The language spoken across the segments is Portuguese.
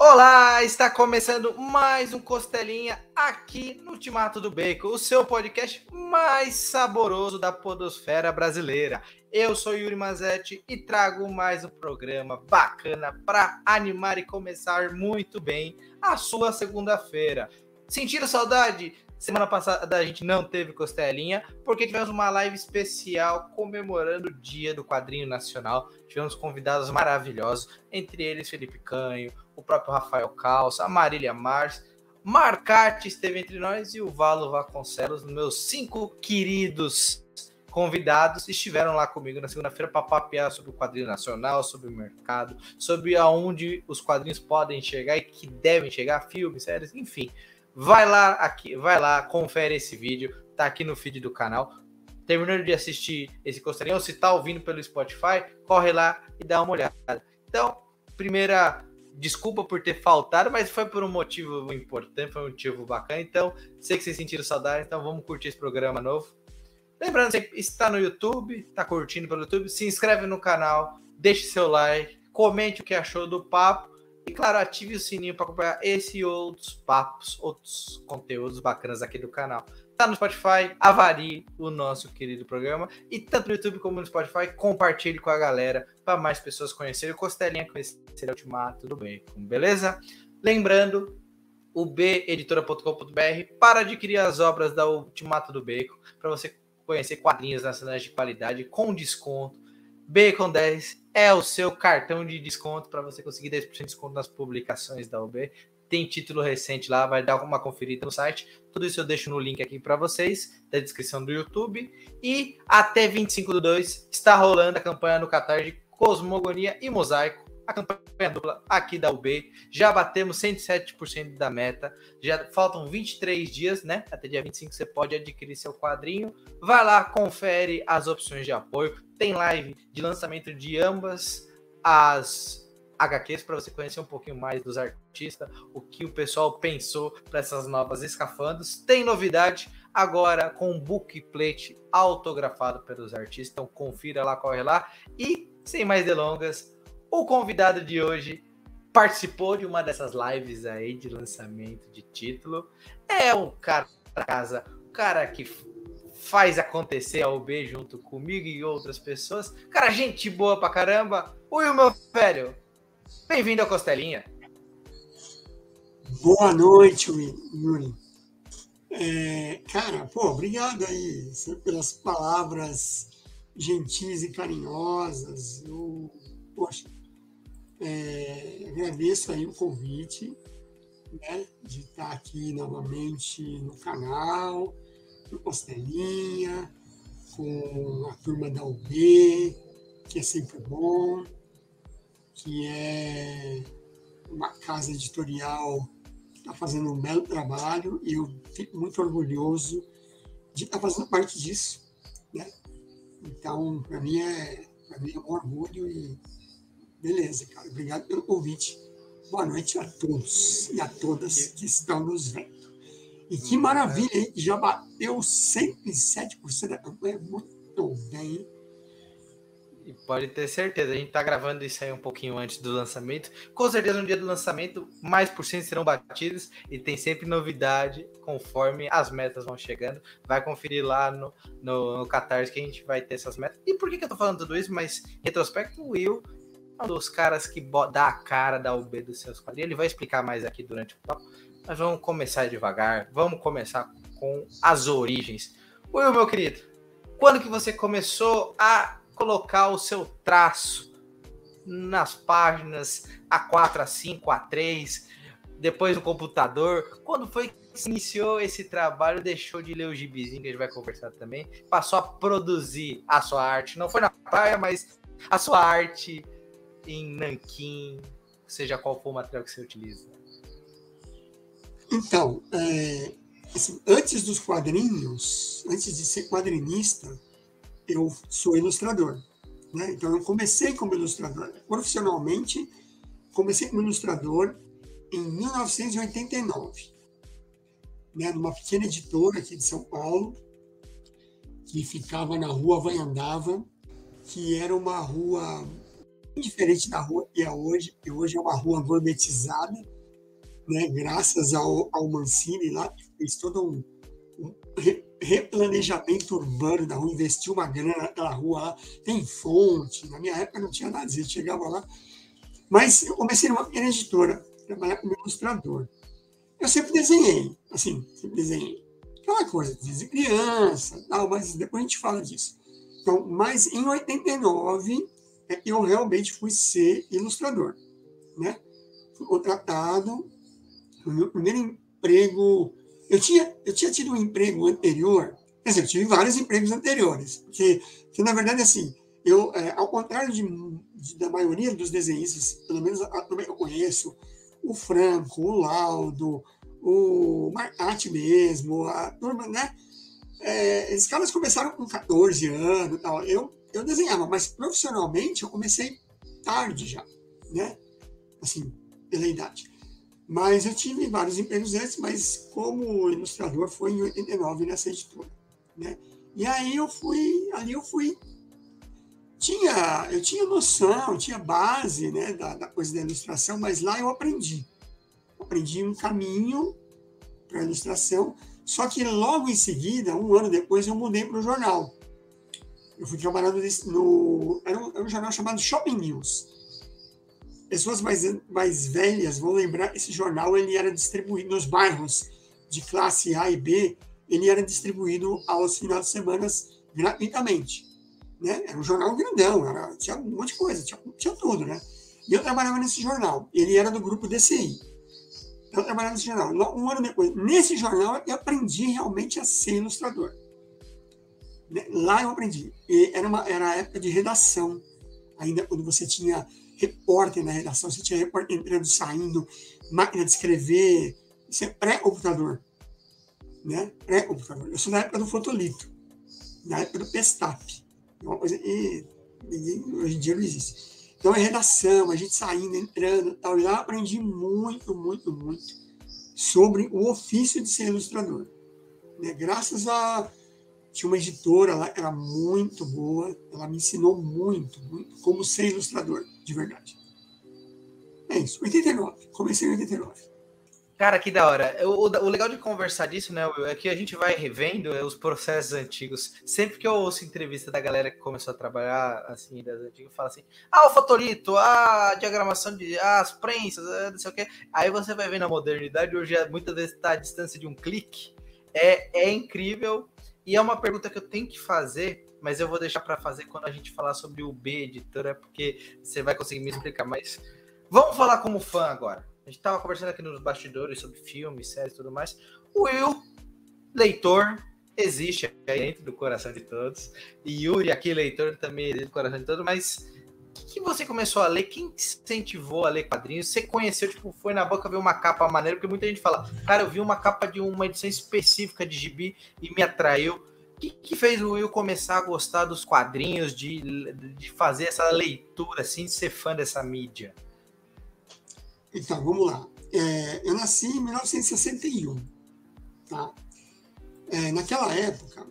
Olá, está começando mais um Costelinha aqui no Ultimato do Bacon, o seu podcast mais saboroso da podosfera brasileira. Eu sou Yuri Mazetti e trago mais um programa bacana para animar e começar muito bem a sua segunda-feira. Sentiram saudade? Semana passada a gente não teve costelinha, porque tivemos uma live especial comemorando o Dia do Quadrinho Nacional. Tivemos convidados maravilhosos, entre eles Felipe Canho, o próprio Rafael Calça, a Marília Mars, Marcarte esteve entre nós e o Valo Vasconcelos, meus cinco queridos convidados, estiveram lá comigo na segunda-feira para papear sobre o quadrinho nacional, sobre o mercado, sobre aonde os quadrinhos podem chegar e que devem chegar, filmes, séries, enfim. Vai lá aqui, vai lá, confere esse vídeo, tá aqui no feed do canal. Terminando de assistir esse costarinho, ou se tá ouvindo pelo Spotify, corre lá e dá uma olhada. Então, primeira desculpa por ter faltado, mas foi por um motivo importante, foi um motivo bacana. Então, sei que vocês sentiram saudade, então vamos curtir esse programa novo. Lembrando, você está no YouTube, está curtindo pelo YouTube, se inscreve no canal, deixe seu like, comente o que achou do papo e, claro, ative o sininho para acompanhar esse e outros papos, outros conteúdos bacanas aqui do canal. Tá no Spotify, avalie o nosso querido programa. E tanto no YouTube como no Spotify, compartilhe com a galera para mais pessoas conhecerem o Costelinha, conhecer o Ultimato do Bacon, beleza? Lembrando, o beditora.com.br para adquirir as obras da Ultimato do Bacon, para você conhecer quadrinhos nacionais de qualidade com desconto. Bacon 10 é o seu cartão de desconto para você conseguir 10% de desconto nas publicações da UB. Tem título recente lá, vai dar uma conferida no site. Tudo isso eu deixo no link aqui para vocês, da descrição do YouTube. E até 25 do 2 está rolando a campanha no Catar de Cosmogonia e Mosaico a campanha dupla aqui da UB. Já batemos 107% da meta. Já faltam 23 dias, né? Até dia 25 você pode adquirir seu quadrinho. Vai lá, confere as opções de apoio. Tem live de lançamento de ambas as HQs para você conhecer um pouquinho mais dos artistas, o que o pessoal pensou para essas novas escafandos. Tem novidade agora com um bookplate autografado pelos artistas, então confira lá, corre lá. E sem mais delongas, o convidado de hoje participou de uma dessas lives aí de lançamento de título. É um cara da casa, o cara que faz acontecer a UB junto comigo e outras pessoas. Cara, gente boa pra caramba. Oi, meu velho. Bem-vindo ao Costelinha. Boa noite, Yuri. É, cara, pô, obrigado aí pelas palavras gentis e carinhosas. Eu, poxa, é, agradeço aí o convite né, de estar aqui novamente no canal, no Costelinha, com a turma da UB, que é sempre bom, que é uma casa editorial que está fazendo um belo trabalho e eu fico muito orgulhoso de estar fazendo parte disso. Né? Então, para mim, é, mim é um orgulho e Beleza, cara. Obrigado pelo convite. Boa noite a todos e a todas que estão nos vendo. E que maravilha, hein? Já bateu 107% da campanha. Muito bem. E pode ter certeza, a gente tá gravando isso aí um pouquinho antes do lançamento. Com certeza, no dia do lançamento, mais por cento serão batidos e tem sempre novidade conforme as metas vão chegando. Vai conferir lá no, no, no Catarse que a gente vai ter essas metas. E por que, que eu tô falando tudo isso? Mas, retrospecto, o Will um dos caras que dá a cara da UB dos seus quadrinhos. Ele vai explicar mais aqui durante o papo. Mas vamos começar devagar. Vamos começar com as origens. Will, meu querido, quando que você começou a colocar o seu traço nas páginas A4, A5, A3, depois no computador? Quando foi que iniciou esse trabalho, deixou de ler o gibizinho, que a gente vai conversar também, passou a produzir a sua arte? Não foi na praia, mas a sua arte em nanquim, seja qual for o material que você utiliza? Então, é, assim, antes dos quadrinhos, antes de ser quadrinista, eu sou ilustrador. Né? Então, eu comecei como ilustrador. Profissionalmente, comecei como ilustrador em 1989, né? numa pequena editora aqui de São Paulo, que ficava na rua Vanhandava, que era uma rua diferente da rua que é hoje, que hoje é uma rua gourmetizada, né, graças ao, ao Mancini lá, que fez todo um, um replanejamento urbano da rua, investiu uma grana naquela rua lá, tem fonte, na minha época não tinha nada disso, chegava lá. Mas eu comecei numa pequena editora, trabalhar como ilustrador. Eu sempre desenhei, assim, sempre desenhei. Aquela coisa, desde criança, tal, mas depois a gente fala disso. Então, mas em 89, é eu realmente fui ser ilustrador, né? Fui contratado, o meu primeiro emprego... Eu tinha, eu tinha tido um emprego anterior, quer dizer, eu tive vários empregos anteriores, porque, porque na verdade, assim, eu, é, ao contrário de, de, da maioria dos desenhistas, pelo menos a, que eu conheço, o Franco, o Laudo, o Marcati mesmo, a turma, né? É, esses caras começaram com 14 anos tal. Eu, eu desenhava, mas profissionalmente eu comecei tarde já, né? Assim, pela idade. Mas eu tive vários empregos antes, mas como ilustrador foi em 89 nessa editora, né? E aí eu fui, ali eu fui tinha, eu tinha noção, tinha base né, da, da coisa da ilustração, mas lá eu aprendi. Aprendi um caminho para ilustração, só que logo em seguida, um ano depois, eu mudei para o jornal. Eu fui trabalhando no. Era um, era um, jornal chamado Shopping News. Pessoas mais, mais velhas vão lembrar esse jornal ele era distribuído nos bairros de classe A e B, ele era distribuído aos finais de semana gratuitamente né? Era um jornal grandão, era, tinha um monte de coisa, tinha, tinha tudo, né? E eu trabalhava nesse jornal. Ele era do grupo DCI. Eu trabalhava nesse jornal. Um ano depois, nesse jornal, eu aprendi realmente a ser ilustrador. Né? Lá eu aprendi. E era, uma, era a época de redação. Ainda quando você tinha repórter na redação, você tinha repórter entrando, saindo, máquina de escrever. Isso é pré-computador. Né? Pré-computador. Eu sou da época do fotolito, da época do Pestap. Uma coisa que hoje em dia não existe. Então, é redação, a gente saindo, entrando tal. E lá aprendi muito, muito, muito sobre o ofício de ser ilustrador. Né? Graças a. Tinha uma editora lá, era muito boa, ela me ensinou muito, muito como ser ilustrador, de verdade. É isso, 89. Comecei em 89. Cara, que da hora. O, o, legal de conversar disso, né, é que a gente vai revendo é, os processos antigos. Sempre que eu ouço entrevista da galera que começou a trabalhar, assim, das antigas, fala assim, ah, o fotolito, a diagramação de ah, as prensas, ah, não sei o quê. Aí você vai ver na modernidade, hoje é, muitas vezes está à distância de um clique. É, é incrível. E é uma pergunta que eu tenho que fazer, mas eu vou deixar para fazer quando a gente falar sobre o B editora, porque você vai conseguir me explicar. Mas vamos falar como fã agora. A gente tava conversando aqui nos bastidores sobre filmes, séries e tudo mais. O Will, leitor, existe aí dentro do coração de todos. E Yuri, aqui, leitor, também existe do coração de todos. Mas o que, que, você começou a ler? Quem te incentivou a ler quadrinhos? Você conheceu, tipo, foi na boca ver uma capa maneira? Porque muita gente fala, cara, eu vi uma capa de uma edição específica de gibi e me atraiu. O que, que fez o Will começar a gostar dos quadrinhos, de, de fazer essa leitura, assim, de ser fã dessa mídia? Então, vamos lá. É, eu nasci em 1961. Tá? É, naquela época,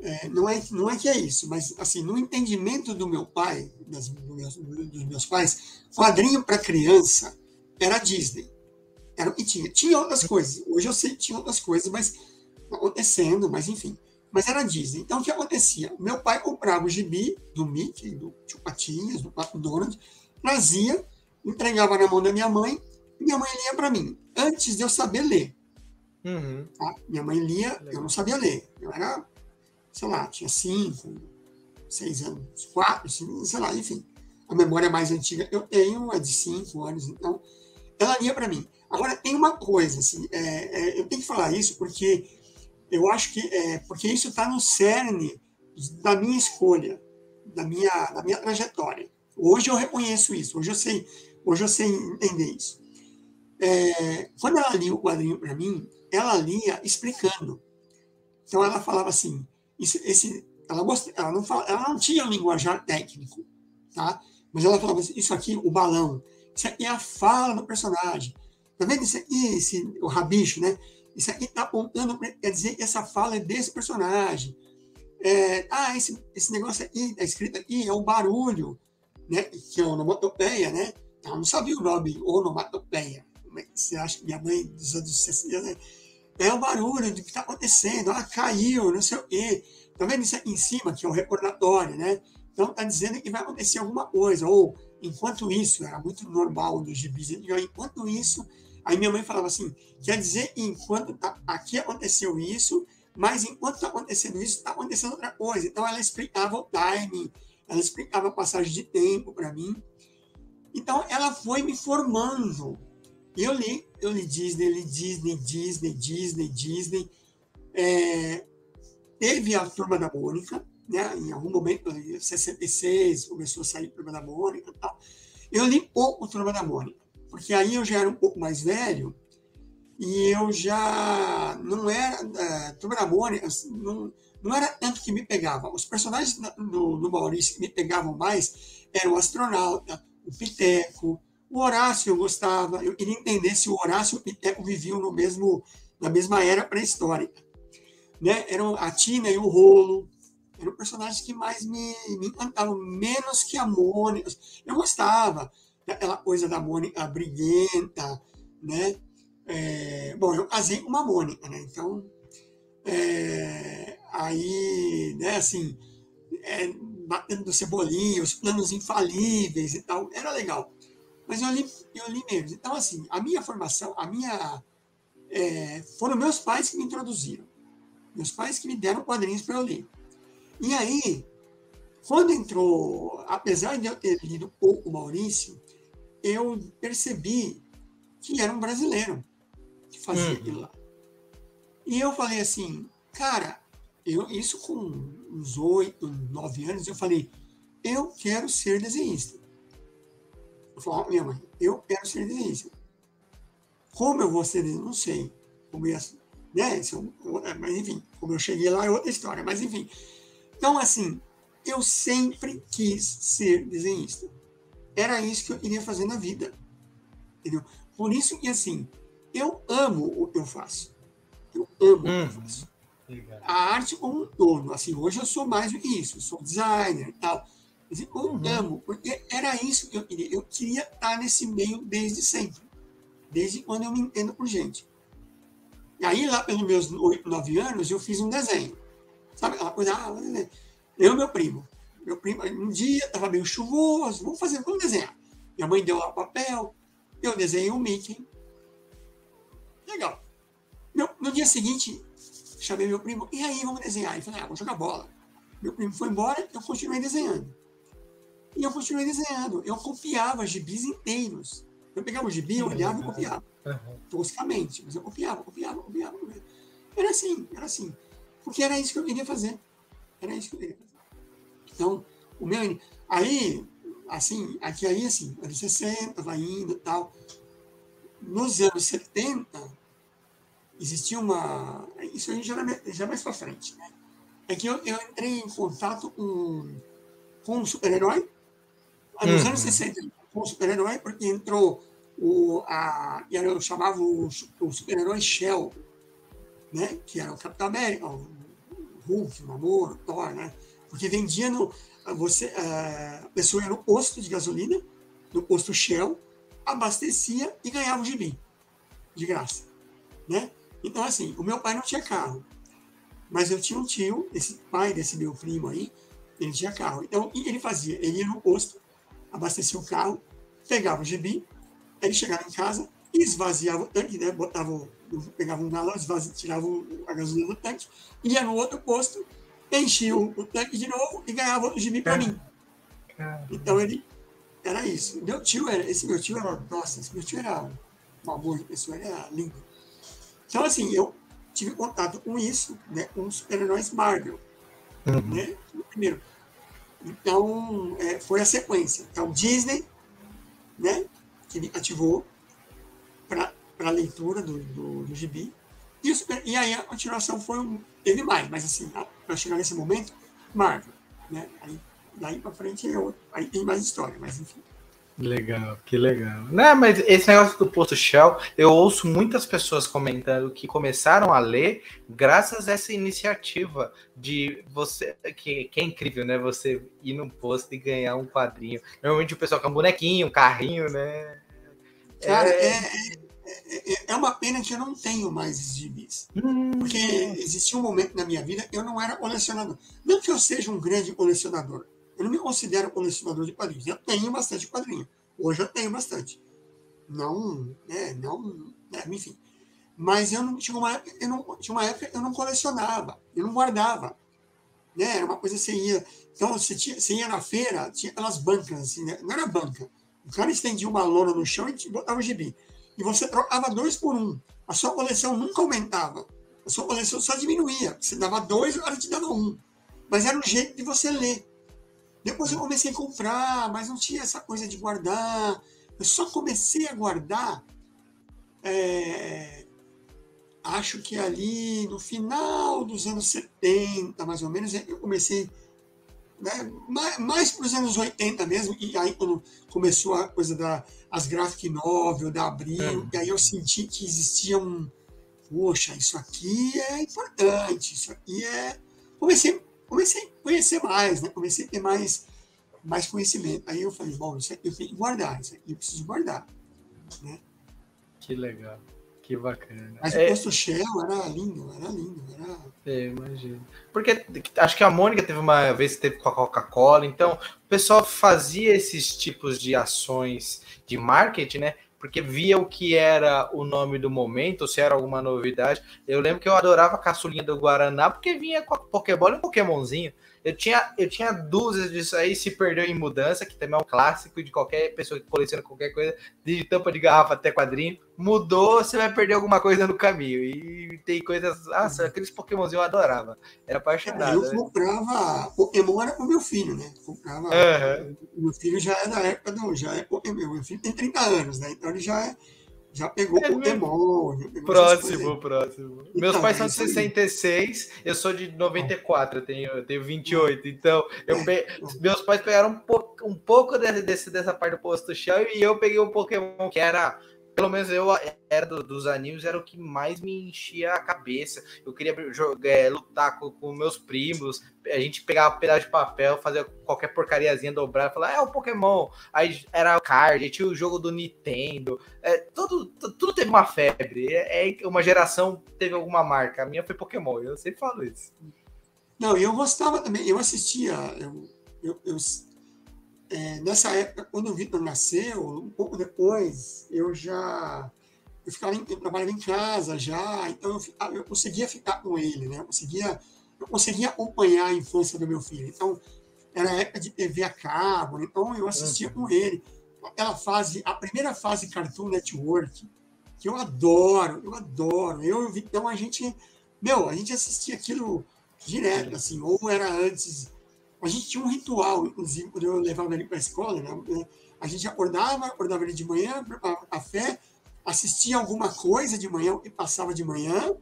é, não, é, não é que é isso, mas assim, no entendimento do meu pai, das, do meus, dos meus pais, quadrinho para criança era Disney. Era, e tinha, tinha outras coisas. Hoje eu sei que tinha outras coisas, mas acontecendo, mas enfim. Mas era Disney. Então o que acontecia? Meu pai comprava o gibi do Mickey, do Tio Patinhas, do Pato Donald, trazia entregava na mão da minha mãe, e minha mãe lia para mim, antes de eu saber ler. Uhum. Tá? Minha mãe lia, Legal. eu não sabia ler. Eu era, sei lá, tinha cinco, seis anos, quatro, cinco, sei lá, enfim. A memória mais antiga eu tenho é de cinco anos, então ela lia para mim. Agora, tem uma coisa, assim, é, é, eu tenho que falar isso porque eu acho que é, porque isso está no cerne da minha escolha, da minha, da minha trajetória. Hoje eu reconheço isso, hoje eu sei Hoje eu sei entender isso. É, quando ela lia o quadrinho para mim, ela lia explicando. Então ela falava assim, esse, ela, most, ela, não fala, ela não tinha um linguajar técnico, tá? Mas ela falava assim, isso aqui, o balão, isso aqui é a fala do personagem. Tá vendo isso aqui, esse, o rabicho, né? Isso aqui está apontando, quer dizer que essa fala é desse personagem. É, ah, esse, esse negócio aqui, tá escrito aqui, é o barulho né? Que é onomatopeia, né? Ela não sabia o nome onomatopeia. É você acha que minha mãe dos anos 60 né? é o barulho do que está acontecendo, ah, caiu, não sei o quê. Tá vendo isso aqui em cima, que é o recordatório, né? Então está dizendo que vai acontecer alguma coisa, ou enquanto isso, era muito normal nos gibis, enquanto isso, aí minha mãe falava assim, quer dizer, enquanto tá, aqui aconteceu isso, mas enquanto está acontecendo isso, está acontecendo outra coisa. Então ela explicava o timing, ela explicava a passagem de tempo para mim. Então ela foi me formando. Eu li, eu li Disney, li Disney, Disney, Disney, Disney. É, teve a turma da Mônica, né? Em algum momento, em 66, começou a sair a turma da Mônica e tal. Eu li pouco turma da Mônica, porque aí eu já era um pouco mais velho e eu já não era. É, Turma da Mônica, assim, não, não era tanto que me pegava. Os personagens do, do Maurício que me pegavam mais eram o astronauta, o Piteco, o Horácio eu gostava. Eu queria entender se o Horácio e o Piteco viviam no mesmo, na mesma era pré-histórica. Né? Eram a Tina e o Rolo. Eram personagens que mais me, me encantavam, menos que a Mônica. Eu gostava daquela coisa da Mônica briguenta, né? É, bom, eu casei com uma Mônica, né? Então, é, aí, né, assim, é, batendo do cebolinha, os planos infalíveis e tal, era legal. Mas eu li, eu li menos. Então, assim, a minha formação, a minha. É, foram meus pais que me introduziram. Meus pais que me deram quadrinhos para eu ler. E aí, quando entrou, apesar de eu ter lido pouco Maurício, eu percebi que era um brasileiro que fazia uhum. aquilo lá. E eu falei assim, cara, eu, isso com uns oito, nove anos, eu falei, eu quero ser desenhista. Eu falei, oh, minha mãe, eu quero ser desenhista. Como eu vou ser desenhista? Não sei. Como ia, né? É mas enfim, como eu cheguei lá é outra história, mas enfim. Então, assim, eu sempre quis ser desenhista. Era isso que eu queria fazer na vida. Entendeu? Por isso que, assim, eu amo o que eu faço. Eu amo hum. o que eu uhum. Faço. A arte como um todo. Assim, hoje eu sou mais do que isso. Eu sou designer e tal. Mas eu uhum. amo, porque era isso que eu queria. Eu queria estar nesse meio desde sempre. Desde quando eu me entendo por gente. E aí, lá pelos meus 8, 9 anos, eu fiz um desenho. Sabe aquela coisa? Ah, eu e meu primo. Meu primo, um dia estava meio chuvoso, vamos fazer, vamos desenhar. Minha mãe deu lá o papel, eu desenhei o um Mickey, Legal. No, no dia seguinte, chamei meu primo, e aí, vamos desenhar? Ele falou, ah, vamos jogar bola. Meu primo foi embora, eu continuei desenhando. E eu continuei desenhando. Eu copiava gibis inteiros. Eu pegava o gibi, eu olhava e copiava. Uhum. Toscamente, mas eu copiava, copiava, copiava, copiava. Era assim, era assim. Porque era isso que eu queria fazer. Era isso que eu queria fazer. Então, o meu. Aí, assim, aqui aí, assim, anos 60, vai indo e tal. Nos anos 70, existia uma. Isso já, era, já mais para frente, né? É que eu, eu, entrei em contato com, com um super-herói, nos uhum. anos 60, com um super-herói, porque entrou o. A, eu chamava o, o super-herói Shell, né? Que era o Capitão América, o Hulk, o Namor, o Thor, né? Porque vendia no. Você, a pessoa ia no posto de gasolina, no posto Shell, abastecia e ganhava o gibi de graça, né? Então, assim, o meu pai não tinha carro, mas eu tinha um tio, esse pai desse meu primo aí, ele tinha carro. Então, o que ele fazia? Ele ia no posto, abastecia o carro, pegava o gibi, ele chegava em casa esvaziava o tanque, né? Botava, pegava um galão, esvazia, tirava a gasolina do tanque, ia no outro posto, enchia o, o tanque de novo e ganhava o gibi para mim. Então, ele era isso. Meu tio era, esse meu tio era, nossa, esse meu tio era um amor de pessoa, ele era lindo. Então, assim, eu tive contato com isso, né, com os super-heróis Marvel, uhum. né, primeiro. Então, é, foi a sequência. Então, Disney, né, que me ativou para a leitura do, do, do gibi. E, super, e, aí a continuação foi um, teve mais, mas assim, para chegar nesse momento, Marvel, né, aí daí para frente é outro, aí tem mais história, mas enfim. Legal, que legal. Não, mas esse negócio do posto Shell, eu ouço muitas pessoas comentando que começaram a ler graças a essa iniciativa de você, que, que é incrível, né? Você ir num posto e ganhar um quadrinho. Normalmente o pessoal com um bonequinho, um carrinho, né? Cara, é... É, é, é uma pena que eu não tenho mais gibis. Hum, porque existia um momento na minha vida eu não era colecionador. Não que eu seja um grande colecionador eu não me considero colecionador de quadrinhos. Eu tenho bastante quadrinho. Hoje eu tenho bastante. Não, né, não, né, enfim. Mas eu não tinha uma eu não tinha uma época eu não colecionava, eu não guardava. Né? Era uma coisa que você ia. Então, você, tinha, você ia na feira, tinha aquelas bancas, assim, né? não era banca. O cara estendia uma lona no chão e botava o gibi. E você trocava dois por um. A sua coleção nunca aumentava. A sua coleção só diminuía. Você dava dois, agora te dava um. Mas era um jeito de você ler. Depois eu comecei a comprar, mas não tinha essa coisa de guardar. Eu só comecei a guardar, é, acho que ali no final dos anos 70, mais ou menos, eu comecei né, mais, mais para os anos 80 mesmo, e aí quando começou a coisa das graphic novel, da Abril, é. e aí eu senti que existia um, poxa, isso aqui é importante, isso aqui é... Comecei comecei a conhecer mais, né? Comecei a ter mais, mais conhecimento. Aí eu falei, bom, isso aqui eu tenho que guardar, isso aqui eu preciso guardar, né? Que legal. Que bacana. Mas é... o posto Shell era lindo, era lindo. Era... É, imagino. Porque acho que a Mônica teve uma vez que teve com a Coca-Cola, então o pessoal fazia esses tipos de ações de marketing, né? Porque via o que era o nome do momento, se era alguma novidade. Eu lembro que eu adorava a caçulinha do Guaraná, porque vinha com a Pokébola e um Pokémonzinho. Eu tinha, eu tinha dúvidas disso aí, se perdeu em mudança, que também é um clássico de qualquer pessoa que coleciona qualquer coisa, de tampa de garrafa até quadrinho. Mudou, você vai perder alguma coisa no caminho. E tem coisas. Nossa, aqueles Pokémonzinhos eu adorava. Era apaixonado. Eu né? comprava. Pokémon era pro meu filho, né? Comprava. Uhum. Meu filho já é da época do. Já é Pokémon. Meu filho tem 30 anos, né? Então ele já é já pegou é Pokémon. Já pegou próximo, próximo. Então, Meus pais são de 66, eu sou de 94, eu tenho, eu tenho 28. Então, eu é. pe... meus pais pegaram um, po... um pouco desse, desse, dessa parte do posto chão e eu peguei um Pokémon que era pelo menos eu era do, dos animes, era o que mais me enchia a cabeça. Eu queria jogar, é, lutar com, com, meus primos, a gente pegava um pedaço de papel, fazia qualquer porcariazinha dobrar, falar, é o Pokémon. Aí era o card, tinha o jogo do Nintendo. É, tudo, tudo teve uma febre. É, é, uma geração teve alguma marca. A minha foi Pokémon, eu sempre falo isso. Não, eu gostava também, eu assistia, eu, eu, eu é, nessa época, quando o Vitor nasceu, um pouco depois, eu já eu ficava em, eu trabalhava em casa já, então eu, ficava, eu conseguia ficar com ele, né? Eu conseguia, eu conseguia acompanhar a infância do meu filho. Então, era época de TV a cabo, então eu assistia com ele. Aquela fase, a primeira fase Cartoon Network, que eu adoro, eu adoro. Eu e o Vitão, a gente, meu, a gente assistia aquilo direto, assim, ou era antes a gente tinha um ritual, inclusive, quando eu levava ele para a escola, né? a gente acordava, acordava ele de manhã, preparava café, assistia alguma coisa de manhã, e passava de manhã,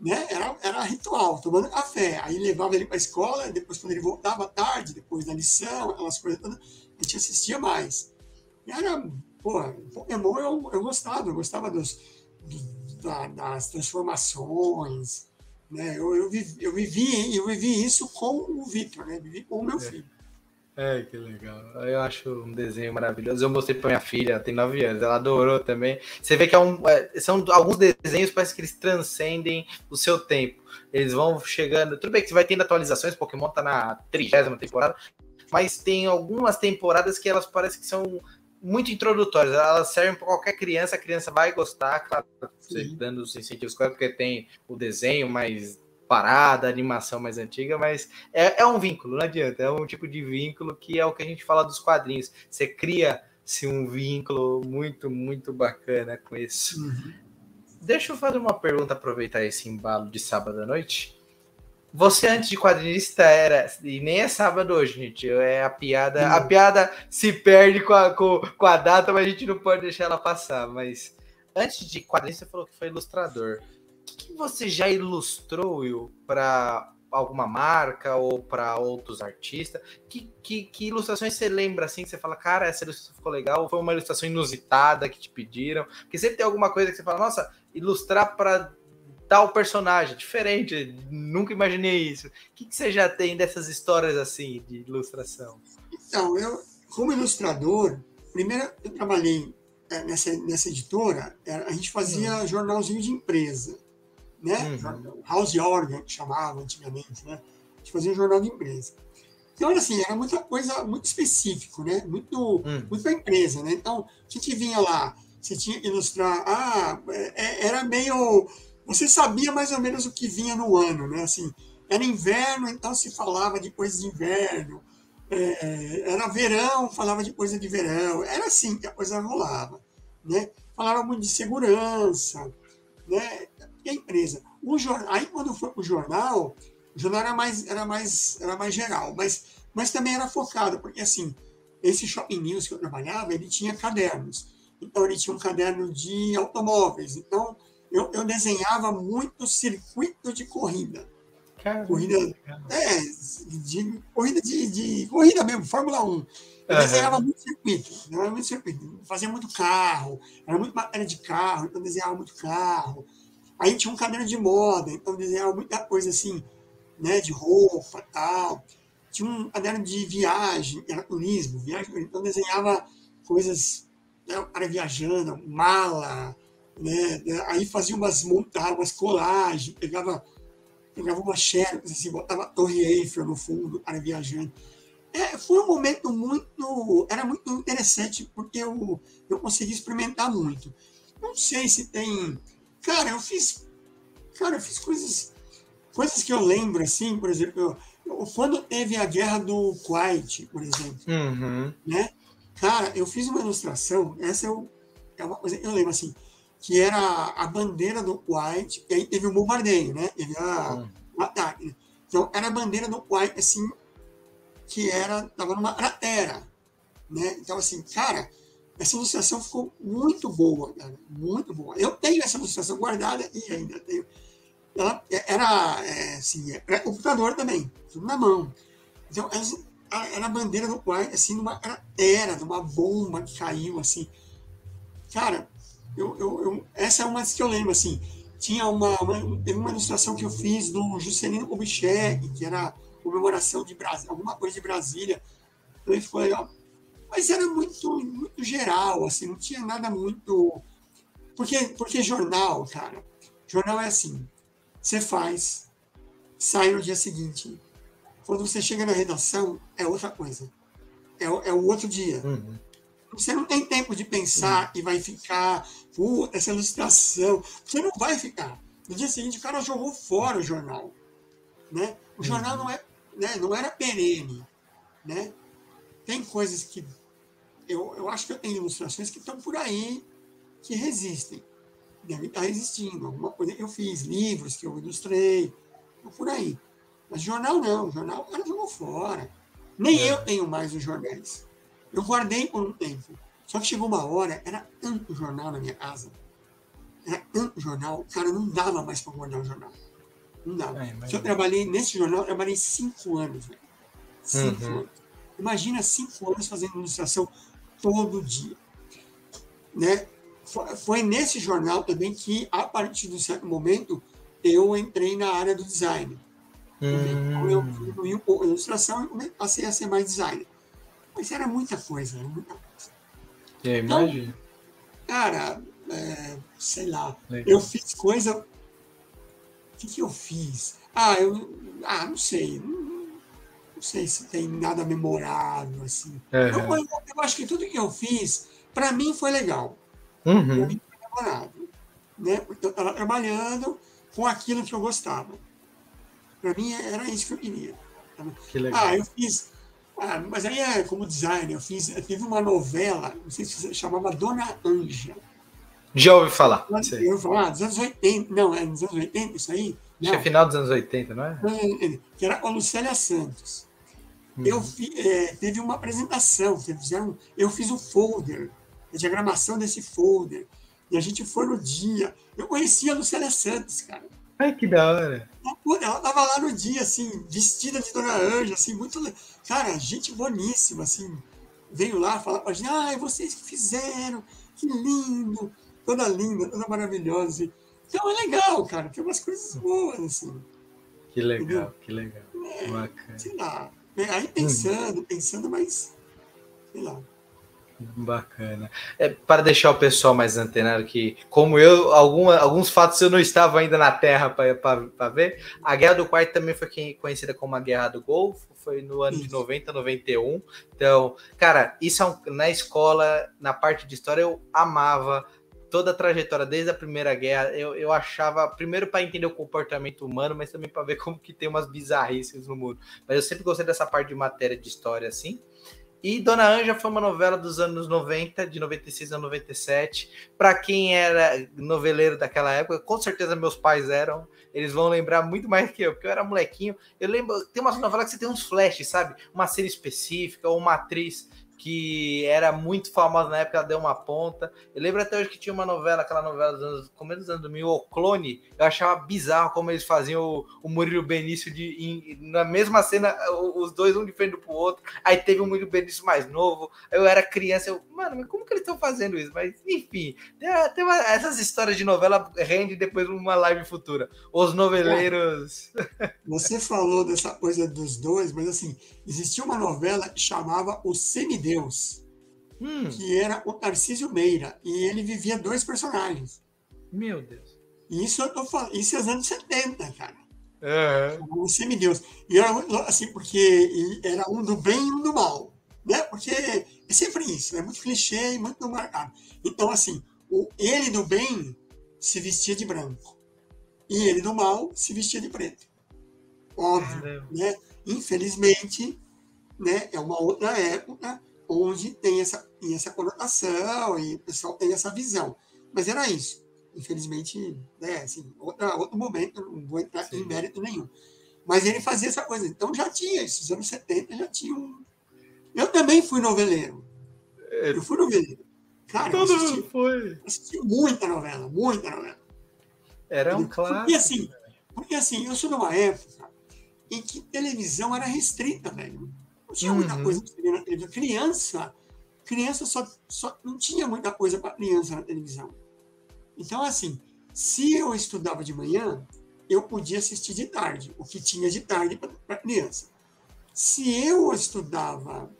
né? Era, era ritual, tomando café. Aí levava ele para a escola, depois quando ele voltava à tarde, depois da lição, aquelas coisas todas, a gente assistia mais. E era, pô, Pokémon eu, eu gostava, eu gostava dos, da, das transformações, né? Eu, eu, vivi, eu, vivi, eu vivi isso com o Victor, né? Vivi com o meu é. filho. É, que legal. Eu acho um desenho maravilhoso. Eu mostrei para minha filha, ela tem 9 anos, ela adorou também. Você vê que é um, é, são alguns desenhos, parece que eles transcendem o seu tempo. Eles vão chegando. Tudo bem que você vai tendo atualizações, Pokémon tá na trigésima temporada, mas tem algumas temporadas que elas parecem que são muito introdutórias. Elas servem para qualquer criança, a criança vai gostar, claro, você dando os incentivos, claro, porque tem o desenho mais parada, animação mais antiga, mas é, é um vínculo, não adianta. É um tipo de vínculo que é o que a gente fala dos quadrinhos. Você cria-se um vínculo muito, muito bacana com isso. Uhum. Deixa eu fazer uma pergunta, aproveitar esse embalo de sábado à noite. Você antes de quadrinista era, e nem é sábado hoje, gente. É a piada. A piada se perde com a, com, com, a data, mas a gente não pode deixar ela passar. Mas antes de quadrinista, você falou que foi ilustrador. O que, que você já ilustrou, Will, para alguma marca ou para outros artistas? Que, que, que, ilustrações você lembra assim que você fala, cara, essa ilustração ficou legal? Ou foi uma ilustração inusitada que te pediram? Porque sempre tem alguma coisa que você fala, nossa, ilustrar para tal personagem, diferente, nunca imaginei isso. O que, que você já tem dessas histórias assim de ilustração? Então, eu, como ilustrador, primeiro eu trabalhei é, nessa, nessa editora, é, a gente fazia uhum. jornalzinho de empresa, né? Uhum. House Organ, que chamava antigamente, né? A gente fazia um jornal de empresa. Então, era assim, era muita coisa muito específico, né? Muito, uhum. muito da empresa, né? Então, o que, que vinha lá? Você tinha que ilustrar, ah, é, era meio você sabia mais ou menos o que vinha no ano, né? Assim, era inverno, então se falava de coisas de inverno. É, era verão, falava de coisa de verão. Era assim que a coisa rolava, né? Falava muito de segurança, né? E a empresa. O jornal, aí quando foi o jornal, o jornal era mais, era mais, era mais geral, mas, mas também era focado, porque assim, esse Shopping News que eu trabalhava, ele tinha cadernos. Então ele tinha um caderno de automóveis. Então eu, eu desenhava muito circuito de corrida. Caramba. Corrida, é, de, corrida de, de, corrida mesmo, Fórmula 1. Eu uhum. desenhava muito circuito, né, muito circuito, fazia muito carro, era muito matéria de carro, então desenhava muito carro. Aí tinha um caderno de moda, então desenhava muita coisa assim, né, de roupa tal. Tinha um caderno de viagem, era turismo, viagem, então desenhava coisas, né, o cara viajando, mala, né? Aí fazia umas montagens, umas colagens, pegava, pegava uma xerox, assim, botava a Torre Eiffel no fundo, para viajando. É, foi um momento muito, era muito interessante porque eu, eu consegui experimentar muito. Não sei se tem, cara, eu fiz, cara, eu fiz coisas, coisas que eu lembro assim, por exemplo, eu, quando teve a guerra do Kuwait, por exemplo, uhum. né? Cara, eu fiz uma ilustração, essa eu, é uma coisa, eu lembro assim, que era a bandeira do Kuwait, e aí teve o bombardeio, né? Teve a, o ataque. Né? Então, era a bandeira do Kuwait, assim, que era, tava numa cratera, né? Então, assim, cara, essa ilustração ficou muito boa, cara, muito boa. Eu tenho essa ilustração guardada e ainda tenho. Ela era, é, assim, era computador também, tudo na mão. Então, era a bandeira do Kuwait, assim, numa cratera, numa bomba que caiu, assim. Cara, eu, eu, eu, essa é uma que eu lembro, assim. Tinha uma, uma, teve uma ilustração que eu fiz do Juscelino Kubitschek, que era comemoração de Brasília, alguma coisa de Brasília. Então ficou legal. Mas era muito, muito geral, assim, não tinha nada muito. Porque, porque jornal, cara, jornal é assim: você faz, sai no dia seguinte. Quando você chega na redação, é outra coisa. É, é o outro dia. Uhum. Você não tem tempo de pensar e vai ficar, puta, essa ilustração. Você não vai ficar. No dia seguinte, o cara jogou fora o jornal. Né? O jornal não, é, né, não era perene. Né? Tem coisas que. Eu, eu acho que eu tenho ilustrações que estão por aí que resistem. Devem estar resistindo. Alguma coisa eu fiz, livros que eu ilustrei, por aí. Mas jornal não, jornal o cara jogou fora. Nem é. eu tenho mais os jornais. Eu guardei por um tempo. Só que chegou uma hora, era tanto jornal na minha casa. Era tanto jornal, cara, não dava mais para guardar o jornal. Não dava. É, Se eu trabalhei nesse jornal, eu trabalhei cinco anos, velho. Cinco uhum. anos. Imagina cinco anos fazendo ilustração todo dia. Né? Foi, nesse jornal também que, a partir de um certo momento, eu entrei na área do design. Então, eu fui um pouco ilustração e passei a ser mais designer. Mas era muita coisa, era muita coisa. É, imagina. Então, cara, é, sei lá, Legal. eu fiz coisa. O que, que eu fiz? Ah, eu. Ah, não sei. Não, não sei se tem nada memorável, assim. É. Eu, eu, eu, acho que tudo que eu fiz, para mim foi legal. Uhum. Pra mim foi memorável. Né? Eu estava trabalhando com aquilo que eu gostava. Para mim era isso que eu queria. Que legal. Ah, eu fiz ah, mas aí é como designer, eu fiz, eu tive uma novela, não sei se chamava Dona Anja. Já ouvi falar. Eu ouvi falar, dos anos 80, não, é dos anos 80 isso aí? Não. Acho que é final dos anos 80, não é? é, é que era com a Lucélia Santos. Hum. Eu fi, é, teve uma apresentação, fizeram, eu fiz o folder, a diagramação desse folder, e a gente foi no dia. Eu conhecia a Lucélia Santos, cara. Ai, que da hora. Ela tava lá no dia, assim, vestida de Dona Anja, assim, muito. Cara, gente boníssima, assim. Veio lá falar pra gente, ai, vocês que fizeram, que lindo, toda linda, toda maravilhosa. Assim. Então é legal, cara, tem umas coisas boas, assim. Que legal, entendeu? que legal. É, Bacana. Sei lá. Aí pensando, pensando, mas. Sei lá. Bacana. É, para deixar o pessoal mais antenado que, como eu, alguma, alguns fatos eu não estava ainda na Terra para ver. A Guerra do Quarto também foi conhecida como a Guerra do Golfo, foi no ano de 90, 91. Então, cara, isso é um, na escola, na parte de história, eu amava toda a trajetória desde a Primeira Guerra. Eu, eu achava, primeiro para entender o comportamento humano, mas também para ver como que tem umas bizarrices no mundo. Mas eu sempre gostei dessa parte de matéria de história assim. E Dona Anja foi uma novela dos anos 90, de 96 a 97. Para quem era noveleiro daquela época, com certeza meus pais eram. Eles vão lembrar muito mais que eu, porque eu era molequinho. Eu lembro, tem umas novelas que você tem uns flashes, sabe? Uma cena específica ou uma atriz que era muito famosa na época, ela deu uma ponta. Eu lembro até hoje que tinha uma novela, aquela novela dos anos, começo dos anos 2000, O Clone. Eu achava bizarro como eles faziam o, o Murilo Benício de, em, na mesma cena, os dois um de frente pro outro. Aí teve um Murilo Benício mais novo. Eu era criança, eu, mano, mas como que eles estão fazendo isso? Mas enfim, tem, tem uma, essas histórias de novela rende depois uma live futura. Os noveleiros. Você falou dessa coisa dos dois, mas assim, existia uma novela que chamava O Semideus, hum. que era o Tarcísio Meira, e ele vivia dois personagens. Meu Deus. Isso eu tô falando, isso é os anos 70, cara. Uhum. O Semideus. E era assim, porque era um do bem e um do mal. Né? Porque é sempre isso, é muito clichê e muito marcado. Então, assim, o, ele do bem se vestia de branco. E ele do mal se vestia de preto. Óbvio, né? Infelizmente, né, é uma outra época onde tem essa, tem essa conotação e o pessoal tem essa visão. Mas era isso. Infelizmente, né, assim, outra, outro momento, não vou entrar Sim. em mérito nenhum. Mas ele fazia essa coisa. Então já tinha isso. Nos anos 70 já tinha um. Eu também fui noveleiro. É. Eu fui noveleiro. Cara, Todo assisti, foi. assisti muita novela, muita novela. Era um clássico. Porque assim, porque assim, eu sou numa época em que televisão era restrita, velho. Não tinha muita uhum. coisa para ver na televisão. Criança, criança só, só não tinha muita coisa para criança na televisão. Então, assim, se eu estudava de manhã, eu podia assistir de tarde, o que tinha de tarde para criança. Se eu estudava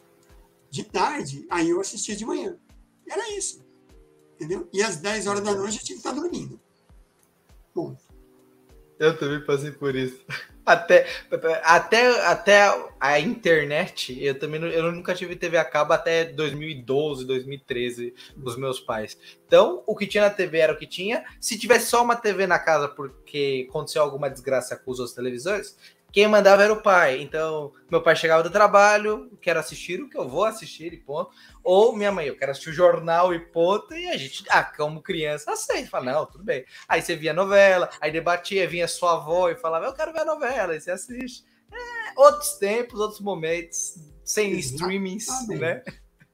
de tarde, aí eu assistia de manhã. Era isso. Entendeu? E às 10 horas da noite eu tinha que estar dormindo. Ponto. Eu também passei por isso. Até, até, até a internet, eu também eu nunca tive TV a cabo até 2012, 2013, dos meus pais. Então, o que tinha na TV era o que tinha. Se tivesse só uma TV na casa porque aconteceu alguma desgraça com os outros televisores, quem mandava era o pai. Então, meu pai chegava do trabalho, quero assistir o que eu vou assistir e ponto. Ou minha mãe, eu quero assistir o jornal e ponto. E a gente, ah, como criança, aceita. Fala, não, tudo bem. Aí você via novela, aí debatia, vinha sua avó e falava, eu quero ver a novela. Aí você assiste. É, outros tempos, outros momentos, sem Exatamente. streamings, né?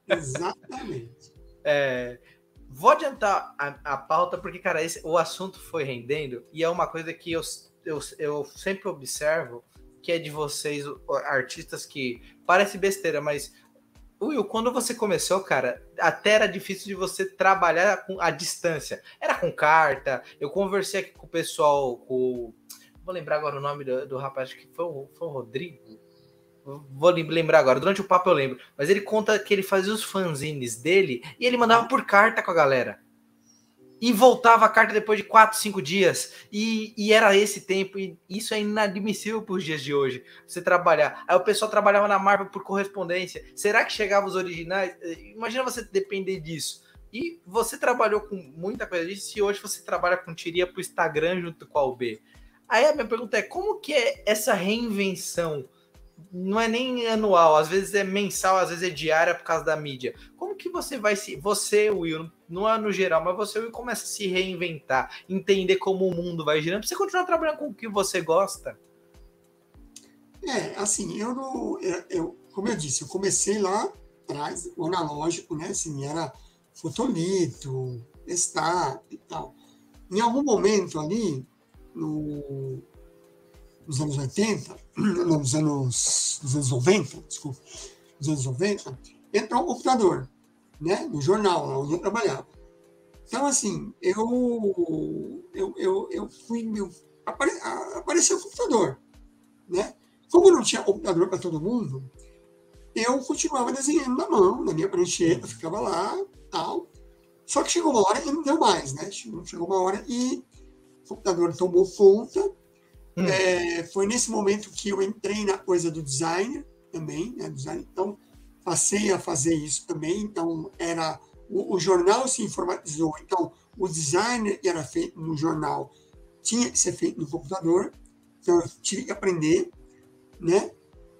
Exatamente. é, vou adiantar a, a pauta, porque, cara, esse, o assunto foi rendendo e é uma coisa que eu, eu, eu sempre observo que é de vocês, artistas que parece besteira, mas Will, quando você começou, cara, até era difícil de você trabalhar com a distância. Era com carta. Eu conversei aqui com o pessoal, com vou lembrar agora o nome do, do rapaz, que foi o, foi o Rodrigo. Vou lembrar agora, durante o papo eu lembro. Mas ele conta que ele fazia os fanzines dele e ele mandava por carta com a galera e voltava a carta depois de quatro, cinco dias. E, e era esse tempo, e isso é inadmissível para os dias de hoje. Você trabalhar. Aí o pessoal trabalhava na Marvel por correspondência. Será que chegava os originais? Eh, imagina você depender disso. E você trabalhou com muita coisa disso, e hoje você trabalha com tiria para o Instagram junto com a UB. Aí a minha pergunta é: como que é essa reinvenção? Não é nem anual, às vezes é mensal, às vezes é diária por causa da mídia. Como que você vai se. Você, Will, não é no geral, mas você começa a se reinventar, entender como o mundo vai girando, você continuar trabalhando com o que você gosta. É, assim, eu não. Eu, eu, como eu disse, eu comecei lá atrás, o analógico, né? Assim, era fotolito, estar e tal. Em algum momento ali, no, nos anos 80, nos anos, nos anos 90, desculpa, nos anos 90, entrou um computador, né, no jornal, onde eu trabalhava. Então, assim, eu, eu, eu, eu fui, meu, apare, apareceu o computador, né? Como não tinha computador para todo mundo, eu continuava desenhando na mão, na minha prancheta, ficava lá, tal. Só que chegou uma hora e não deu mais, né? Chegou uma hora e o computador tomou conta. Hum. É, foi nesse momento que eu entrei na coisa do design também, né? Design. Então, passei a fazer isso também. Então, era o, o, jornal se informatizou. Então, o design era feito no jornal, tinha que ser feito no computador. Então, eu tive que aprender, né?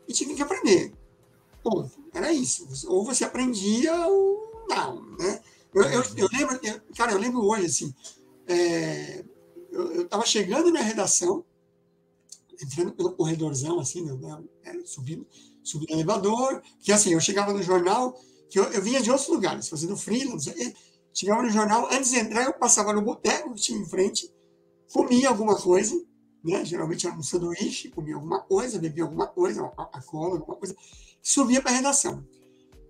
E tive que aprender. Ponto. Era isso. Ou você aprendia ou não, né? Eu, eu, eu lembro, eu, cara, eu lembro hoje, assim, é, eu estava chegando na redação, entrando pelo corredorzão, assim, né, é, subindo, subindo no elevador, que assim, eu chegava no jornal, que eu, eu vinha de outros lugares, fazendo freelance, chegava no jornal, antes de entrar, eu passava no boteco que tinha em frente, comia alguma coisa, né, geralmente era um sanduíche, comia alguma coisa, bebia alguma coisa, uma Coca-Cola, alguma coisa, subia para a redação.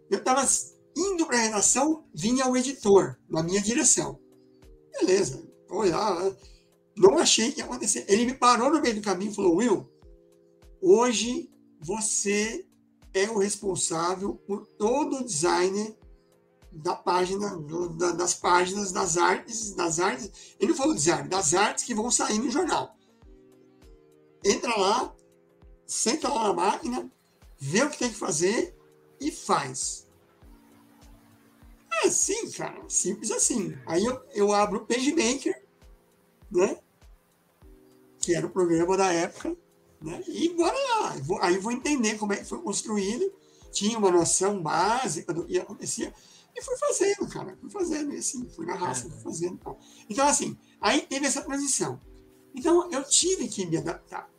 Eu estava indo para a redação, vinha o editor na minha direção. Beleza, olhar, não achei que ia acontecer. Ele me parou no meio do caminho e falou: Will, hoje você é o responsável por todo o design da página, do, da, das páginas das artes, das artes. Ele falou design, das artes que vão sair no jornal. Entra lá, senta lá na máquina, vê o que tem que fazer e faz. É sim, cara, simples assim. Aí eu, eu abro o PageMaker, né? Que era o programa da época, né? E bora lá. Aí vou entender como é que foi construído. Tinha uma noção básica do que acontecia. E fui fazendo, cara. Fui fazendo, e assim, fui na raça, fui fazendo. Então, então assim, aí teve essa transição. Então, eu tive que me adaptar.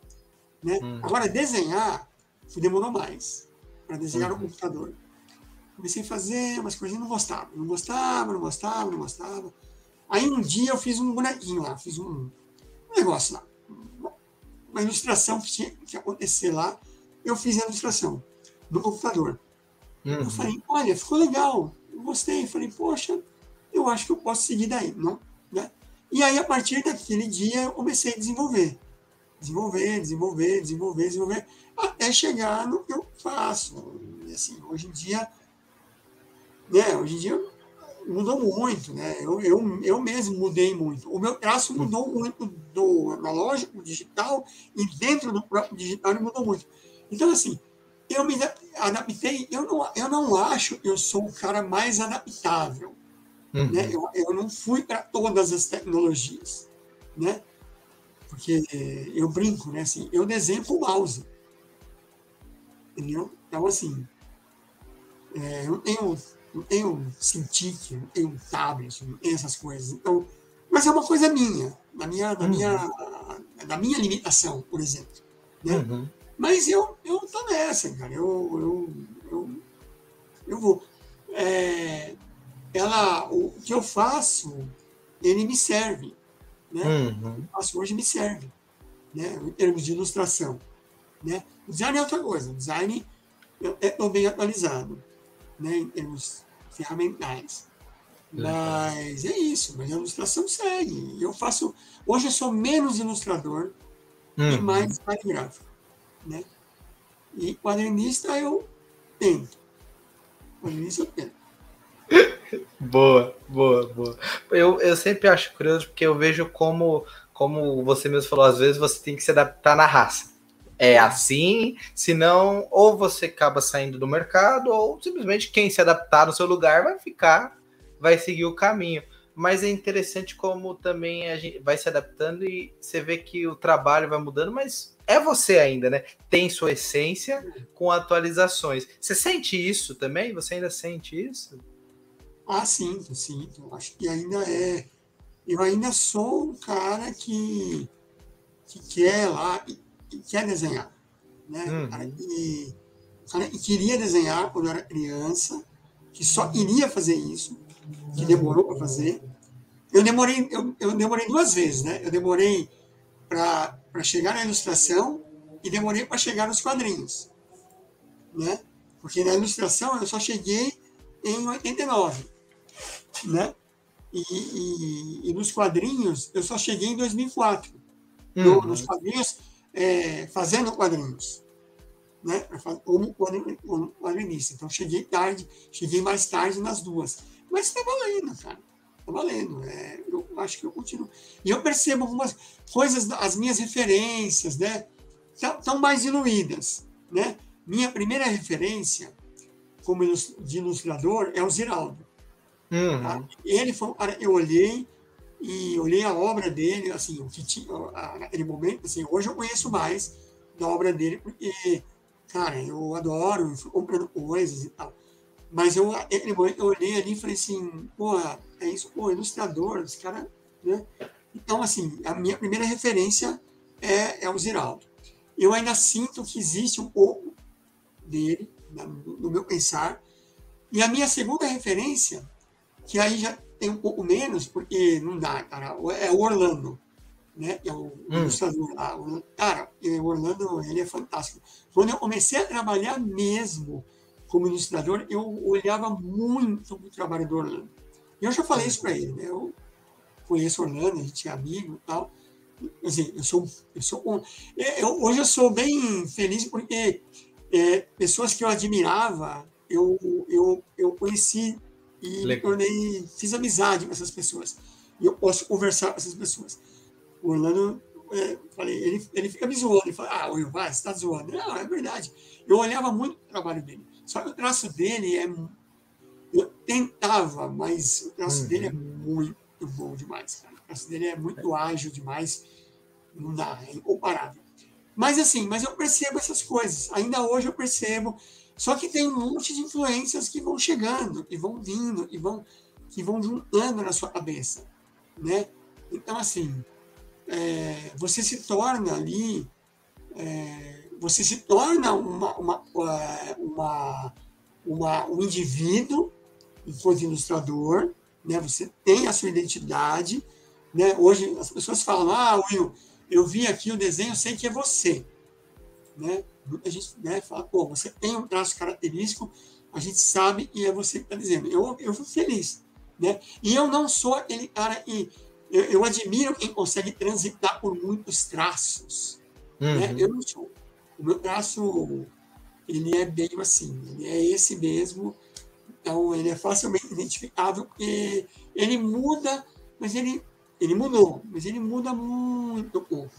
Né? Hum. Agora, desenhar demorou mais para desenhar uhum. no computador. Comecei a fazer umas coisinhas, não gostava, não gostava, não gostava, não gostava. Aí um dia eu fiz um bonequinho lá, fiz um, um negócio lá, uma ilustração que tinha que acontecer lá. Eu fiz a ilustração no computador. Uhum. Eu falei, olha, ficou legal, eu gostei. Eu falei, poxa, eu acho que eu posso seguir daí, não? Né? E aí, a partir daquele dia, eu comecei a desenvolver desenvolver, desenvolver, desenvolver, desenvolver, até chegar no que eu faço. E, assim, hoje em dia, né, hoje em dia mudou muito, né? Eu, eu, eu mesmo mudei muito. O meu traço mudou muito do analógico, digital, e dentro do próprio digital ele mudou muito. Então, assim, eu me adaptei, eu não, eu não acho que eu sou o cara mais adaptável. Uhum. Né? Eu, eu não fui para todas as tecnologias. Né? Porque eu brinco, né? Assim, eu desenho com mouse. Entendeu? Então, assim, é, eu tenho, não tenho Cintiq, não tenho tablet, não tenho essas coisas. Então, mas é uma coisa minha, da minha, da uhum. minha, da minha limitação, por exemplo. Né? Uhum. Mas eu, eu tô nessa, cara. Eu, eu, eu, eu vou. É, ela, o que eu faço, ele me serve né? Uhum. Faço hoje me serve, né? Em termos de ilustração, né? O design é outra coisa. O design é bem atualizado, né? Em termos ferramentais. Mas é isso, mas a ilustração segue. Eu faço. Hoje eu sou menos ilustrador uhum. e mais design gráfico. Né? E quadrinista eu tento. Quadrinista eu tento. boa, boa, boa. Eu, eu sempre acho curioso porque eu vejo como, como você mesmo falou, às vezes você tem que se adaptar na raça. É assim, senão ou você acaba saindo do mercado, ou simplesmente quem se adaptar no seu lugar vai ficar, vai seguir o caminho. Mas é interessante como também a gente vai se adaptando e você vê que o trabalho vai mudando, mas é você ainda, né? Tem sua essência com atualizações. Você sente isso também? Você ainda sente isso? Ah, sinto, sinto. Acho que ainda é. Eu ainda sou um cara que, que quer lá, quer desenhar. Né? Uhum. Cara que, cara que queria desenhar quando era criança, que só iria fazer isso, que demorou para fazer. Eu demorei, eu, eu demorei duas vezes, né? Eu demorei para chegar na ilustração e demorei para chegar nos quadrinhos, né? Porque na ilustração eu só cheguei em 89, né? E, e, e nos quadrinhos eu só cheguei em 2004. Uhum. No, nos quadrinhos, é, fazendo quadrinhos, né? Como quadrinista. Então cheguei tarde, cheguei mais tarde nas duas. Mas está valendo, cara. Está valendo. É, eu acho que eu continuo. E eu percebo algumas coisas, as minhas referências, né? Estão mais diluídas, né? Minha primeira referência como de ilustrador é o Ziraldo. Uhum. Tá? Ele foi, eu olhei e olhei a obra dele, assim, o que tinha naquele momento, assim, hoje eu conheço mais da obra dele porque, cara, eu adoro, fui comprando coisas e tal. Mas eu, eu olhei ali e falei assim, pô, é isso, pô, ilustrador, esse cara, né? Então, assim, a minha primeira referência é, é o Ziraldo. Eu ainda sinto que existe um pouco dele no meu pensar. E a minha segunda referência, que aí já tem um pouco menos, porque não dá, cara, é o Orlando, né? É o hum. ilustrador lá. Cara, o Orlando, ele é fantástico. Quando eu comecei a trabalhar mesmo como ilustrador, eu olhava muito o trabalho do Orlando. E eu já falei isso para ele, né? Eu conheço o Orlando, a gente é amigo e tal. Assim, eu sou, eu sou é, eu, hoje eu sou bem feliz porque é, pessoas que eu admirava, eu, eu, eu conheci e me tornei, fiz amizade com essas pessoas. E eu posso conversar com essas pessoas. O Orlando, é, falei, ele, ele fica me zoando, ele fala, ah, Will, vai, você está zoando. Não, é verdade. Eu olhava muito o trabalho dele. Só que o traço dele é. Eu tentava, mas o traço uhum. dele é muito bom demais, cara. O traço dele é muito ágil demais. Não dá, é incomparável. Mas assim, mas eu percebo essas coisas. Ainda hoje eu percebo. Só que tem um monte de influências que vão chegando, e vão vindo, e vão, que vão juntando na sua cabeça, né? Então, assim, é, você se torna ali é, você se torna uma, uma, uma, uma, um indivíduo enquanto ilustrador, né? você tem a sua identidade. Né? Hoje as pessoas falam, ah, Will, eu vi aqui o desenho, sei que é você. Né? Muita gente né, fala, pô, você tem um traço característico, a gente sabe e é você que está dizendo. Eu, eu fico feliz. Né? E eu não sou aquele cara e eu, eu admiro quem consegue transitar por muitos traços. Né? Uhum. Né? Eu não sou. O meu traço, ele é bem assim, ele é esse mesmo, então ele é facilmente identificável, porque ele muda, mas ele, ele mudou, mas ele muda muito pouco,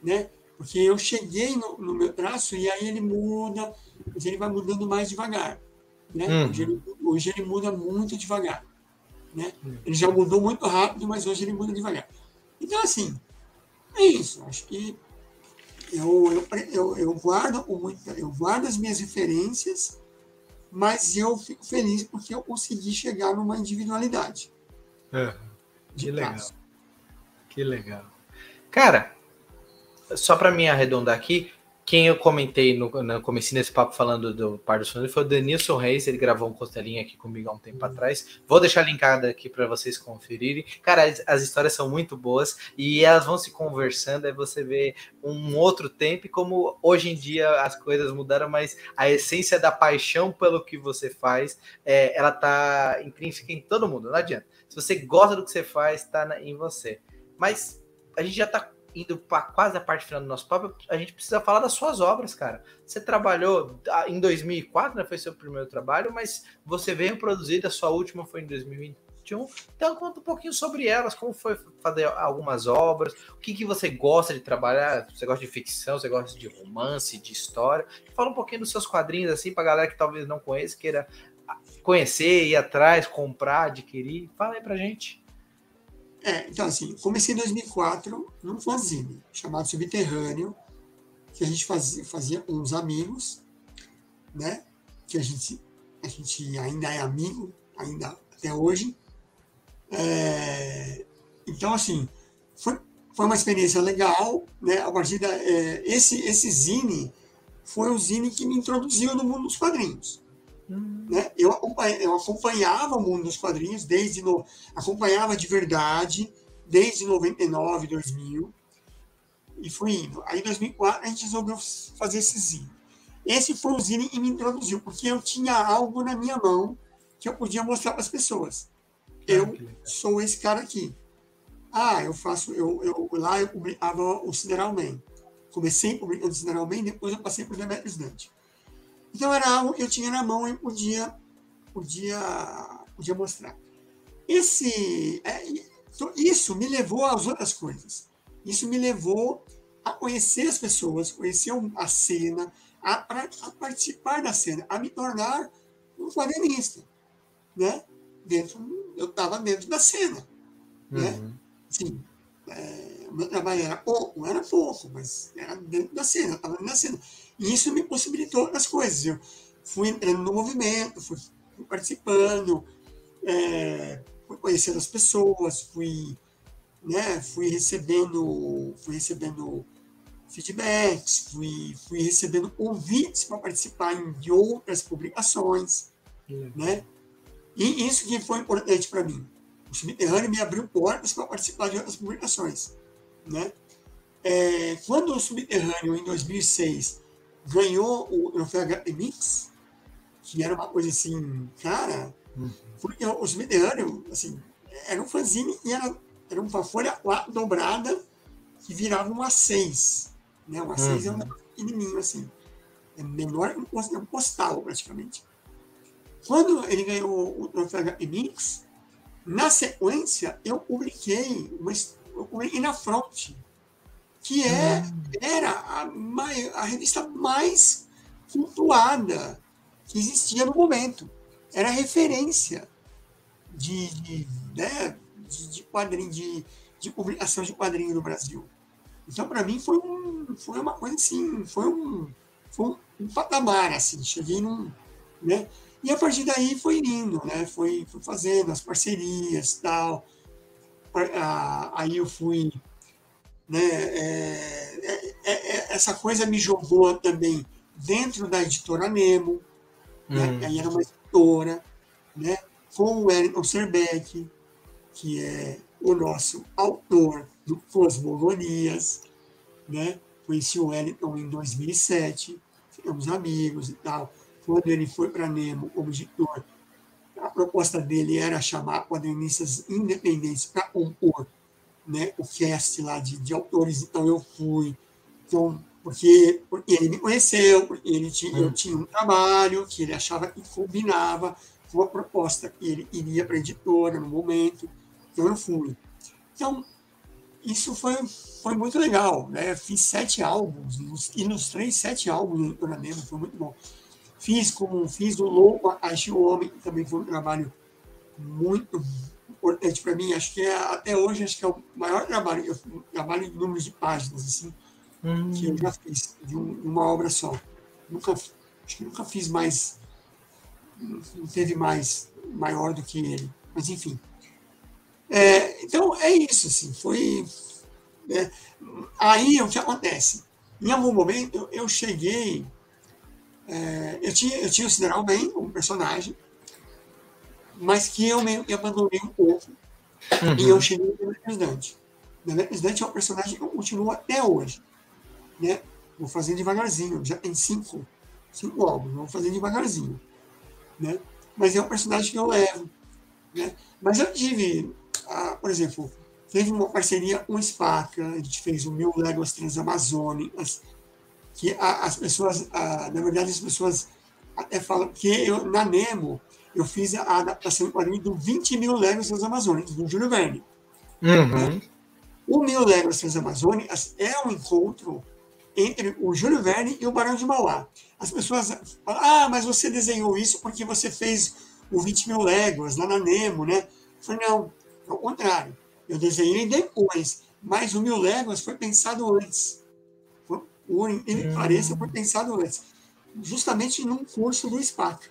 né? Porque eu cheguei no, no, meu traço e aí ele muda, mas ele vai mudando mais devagar, né? Uhum. Hoje, ele, hoje, ele, muda muito devagar, né? Uhum. Ele já mudou muito rápido, mas hoje ele muda devagar. Então, assim, é isso. Acho que eu, eu, eu, eu, guardo eu guardo as minhas referências, mas eu fico feliz porque eu consegui chegar numa individualidade. É, que legal. Caso. Que legal. Cara, só para me arredondar aqui, quem eu comentei no, no começo desse papo falando do Par dos Fundos foi o Denilson Reis, ele gravou um costelinho aqui comigo há um tempo uhum. atrás. Vou deixar linkado aqui para vocês conferirem. Cara, as, as, histórias são muito boas e elas vão se conversando, aí você vê um outro tempo e como hoje em dia as coisas mudaram, mas a essência da paixão pelo que você faz, é, ela tá intrínseca em todo mundo, não adianta. Se você gosta do que você faz, tá em você. Mas a gente já tá indo para quase a parte final do nosso papo, a gente precisa falar das suas obras, cara. Você trabalhou ah, em 2004, né? Foi seu primeiro trabalho, mas você veio produzir, a sua última foi em 2021. Então conta um pouquinho sobre elas, como foi fazer algumas obras, o que, que você gosta de trabalhar, você gosta de ficção, você gosta de romance, de história. Fala um pouquinho dos seus quadrinhos, assim, pra galera que talvez não conheça, queira conhecer, ir atrás, comprar, adquirir. Fala aí pra gente. É, então assim, comecei em 2004 num fanzine chamado Subterrâneo, que a gente fazia, fazia com uns amigos, né? Que a gente, a gente ainda é amigo, ainda até hoje. É, então, assim, foi, foi uma experiência legal, né? A partir da, é, esse, esse zine foi o zine que me introduziu no mundo dos quadrinhos. Uhum. Né? Eu, eu acompanhava o mundo dos quadrinhos desde no, acompanhava de verdade desde 99, 2000 e fui indo. Aí, em 2004, a gente resolveu fazer esse zine. Esse foi o zine que me introduziu, porque eu tinha algo na minha mão que eu podia mostrar para as pessoas. Eu sou esse cara aqui. Ah, eu faço, eu, eu lá eu publicava o Sideral Man. Comecei publicando o Sideral Man, depois eu passei para o Demetrius Dante. Então era algo que eu tinha na mão e podia, podia, podia mostrar. Esse, é, isso me levou às outras coisas. Isso me levou a conhecer as pessoas, conhecer a cena, a, a participar da cena, a me tornar um quadrinista, né? Dentro, eu estava dentro da cena, né? uhum. né? Sim, é, meu trabalho era pouco, era pouco, mas era dentro da cena, estava dentro da cena. E isso me possibilitou as coisas. Eu fui entrando no movimento, fui, participando, é, fui conhecendo as pessoas, fui, né, fui recebendo, fui recebendo feedbacks, fui, fui recebendo convites para participar de outras publicações, uhum. né? E isso que foi importante para mim. O Subterrâneo me abriu portas para participar de outras publicações, né? É, quando o Subterrâneo, em 2006, ganhou o troféu Mix, que era uma coisa assim, cara, uhum. porque o Subterrâneo, assim, era um fanzine e era, era uma folha dobrada que virava um A6. Né? O A6 uhum. é um pequenininho assim. É menor que um postal, praticamente. Quando ele ganhou o troféu Mix, na sequência, eu publiquei, uma, eu publiquei na Front, que é, uhum. era a, a revista mais cultuada que existia no momento. Era referência de, de, né, de, de quadrinho, de, de publicação de quadrinho no Brasil. Então, para mim, foi, um, foi uma coisa assim, foi um, foi um, um patamar, assim, cheguei num, né? E a partir daí foi indo, né? Foi, foi fazendo as parcerias tal. Aí eu fui, né? É, é, é, é, essa coisa me jogou também dentro da editora Nemo, né? Hum. Aí era uma editora, né? Com o Wellington Serbeck, que é o nosso autor do Cosmogonias, né? Conheci o Wellington em 2007, ficamos amigos e tal. Quando ele foi para Nemo como editor, a proposta dele era chamar quadrinistas independentes para compor né, o cast lá de, de autores, então eu fui. Então, porque, porque ele me conheceu, porque ele tinha, eu tinha um trabalho que ele achava que combinava com a proposta que ele iria para a editora no momento, então eu fui. Então, isso foi, foi muito legal, né? Fiz sete álbuns, e nos três, sete álbuns do Nemo, foi muito bom. Fiz com fiz o Louco, Achei o Homem, que também foi um trabalho muito importante para mim. Acho que é, até hoje, acho que é o maior trabalho, eu, trabalho em números de páginas, assim, hum. que eu já fiz, de um, uma obra só. Nunca, acho que nunca fiz mais, não teve mais maior do que ele. Mas, enfim. É, então, é isso, assim, foi... Né? Aí, o que acontece? Em algum momento, eu, eu cheguei... É, eu, tinha, eu tinha o Sideral bem como personagem, mas que eu meio que abandonei um pouco, uhum. e eu cheguei no Representante. O Representante é um personagem que eu continuo até hoje, né? Vou fazendo devagarzinho, já tem cinco, cinco álbuns, vou fazendo devagarzinho, né? Mas é um personagem que eu levo, né? Mas eu tive ah, por exemplo, teve uma parceria com o SPACA, a gente fez o Mil Léguas Transamazônicas, que as pessoas, na verdade, as pessoas até falam que eu, na Nemo, eu fiz a adaptação em quadrinho do 20 mil léguas transamazônicas, do Júlio Verne. Uhum. O Mil Léguas Transamazônicas é um encontro entre o Júlio Verne e o Barão de Mauá. As pessoas falam, ah, mas você desenhou isso porque você fez o 20 mil léguas lá na Nemo, né? Eu falei, não, ao contrário, eu desenhei depois, mas o Mil Léguas foi pensado antes. O ele hum. pareça foi pensado antes. Justamente num curso do SPAC.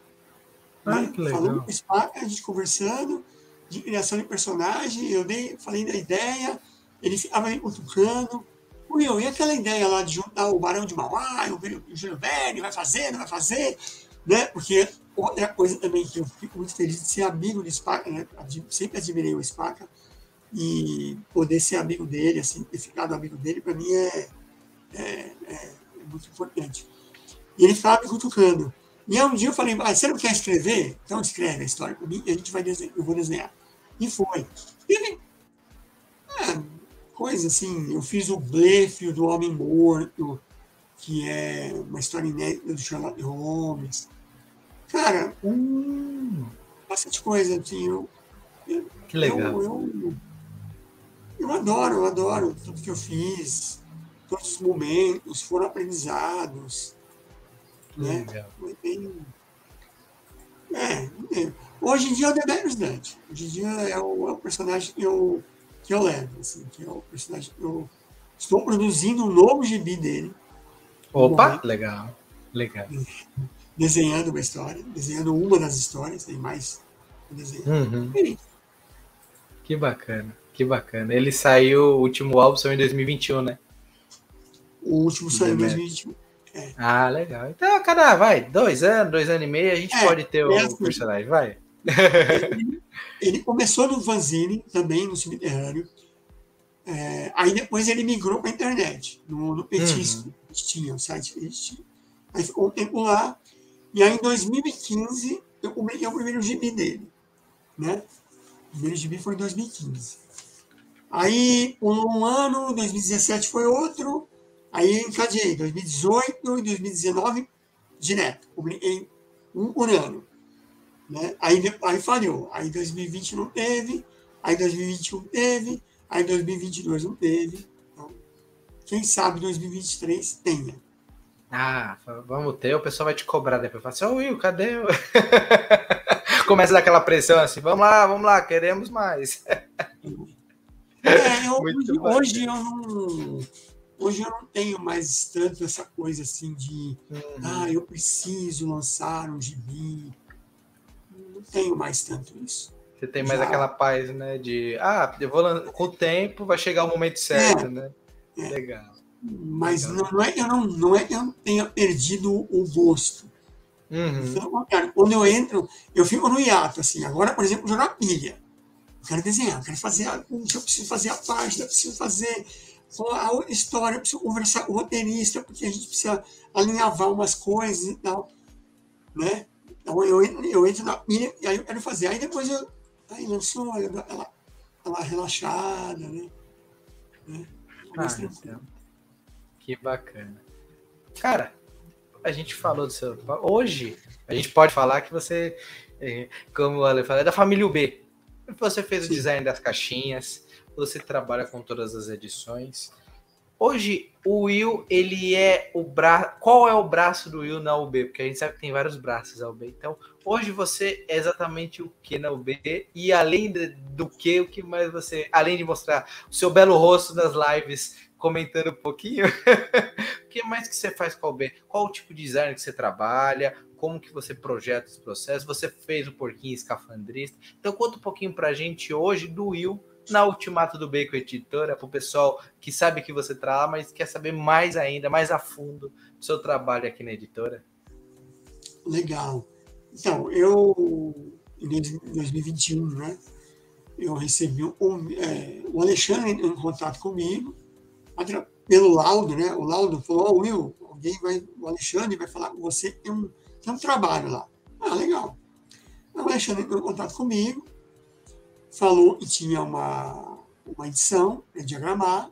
Ah, né? Falando com o SPAC, a gente conversando de criação de personagem, eu dei, falei da ideia, ele ficava me cutucando. Will, e aquela ideia lá de juntar o Barão de Mauá, o Júlio Verne, vai fazer, não vai fazer, né? Porque Outra coisa também que eu fico muito feliz de ser amigo do Spaca, né? sempre admirei o Spaca, e poder ser amigo dele, assim, ter ficado amigo dele, para mim é, é, é muito importante. E ele ficava me cutucando. E aí um dia eu falei, ah, você não quer escrever? Então escreve a história comigo e a gente vai desenhar, eu vou desenhar. E foi. E ele, é, coisa assim, eu fiz o Blefe do Homem Morto, que é uma história inédita do Sherlock Holmes. Cara, hum, bastante coisa, assim, eu, eu que legal. Eu, eu, eu adoro, eu adoro tudo que eu fiz, todos os momentos foram aprendizados. Né? Foi bem. É, é, hoje em dia é o Demetrius Dante. Hoje em dia é o, é o personagem que eu, que eu levo, assim, que é o personagem que eu estou produzindo um novo gibi dele. Opa, legal, legal. Desenhando uma história, desenhando uma das histórias, tem mais. Uhum. Que bacana. Que bacana. Ele saiu, o último álbum saiu em 2021, né? O último saiu em 2021. É. Ah, legal. Então, cada, vai, dois anos, dois anos e meio, a gente é, pode ter o assim, personagem, vai. Ele, ele, começou no Vanzine, também no cemitério. É, aí depois ele migrou para a internet, no, no Petisco. Uhum. A gente tinha o site Petisco. Aí ficou um tempo lá. E aí em 2015 eu publiquei o primeiro gibi dele. Né? O primeiro gibi foi em 2015. Aí, um ano, 2017 foi outro, aí encadeei 2018 e 2019 direto, publiquei um por ano. Né? Aí, aí falhou, aí 2020 não teve, aí 2021 teve, aí 2022 não teve. Então, quem sabe 2023 tenha. Ah, vamos ter, o pessoal vai te cobrar depois. Fala assim, ô oh, Will, cadê? Começa daquela pressão assim, vamos lá, vamos lá, queremos mais. É, eu, hoje, hoje, eu não. Hoje eu não tenho mais tanto essa coisa assim de uhum. ah, eu preciso lançar um gibi. Não tenho mais tanto isso. Você tem mais Já. aquela paz, né? De ah, eu vou com o tempo vai chegar o momento certo, é, né? É. Legal. Mas Legal. Não, é, eu não, não é que eu tenha perdido o gosto. Uhum. Então, cara, quando eu entro, eu fico no hiato, assim. Agora, por exemplo, jogar pilha. Eu quero desenhar, eu quero fazer, eu preciso fazer a página, eu preciso fazer a história, eu preciso conversar com o roteirista, porque a gente precisa alinhavar umas coisas e tal, né? Então eu, eu entro na pilha e aí eu quero fazer. Aí depois eu aí lançou ela, ela relaxada, né? né? Ah, então. Que bacana. Cara, a gente falou do seu. Hoje, a gente pode falar que você, eh, como o Ale falou, é da família UB. Você fez Sim. o design das caixinhas, você trabalha com todas as edições. Hoje, o Will, ele é o braço. Qual é o braço do Will na UB? Porque a gente sabe que tem vários braços na UB. Então, hoje você é exatamente o que na UB? E além de, do que, o que mais você. Além de mostrar o seu belo rosto nas lives, comentando um pouquinho, o que mais que você faz com a UB? Qual o tipo de design que você trabalha? Como que você projeta esse processo. Você fez o porquinho escafandrista. Então conta um pouquinho para a gente hoje do Will na Ultimato do Bacon Editora, para o pessoal que sabe que você está mas quer saber mais ainda, mais a fundo do seu trabalho aqui na editora. Legal. Então, eu, em 2021, né, eu recebi um, é, o Alexandre em contato comigo, pelo laudo, né, o laudo falou, oh, Will, alguém vai, o Alexandre vai falar com você, tem um, tem um trabalho lá. Ah, legal. O Alexandre entrou em contato comigo, falou que tinha uma, uma edição para diagramar,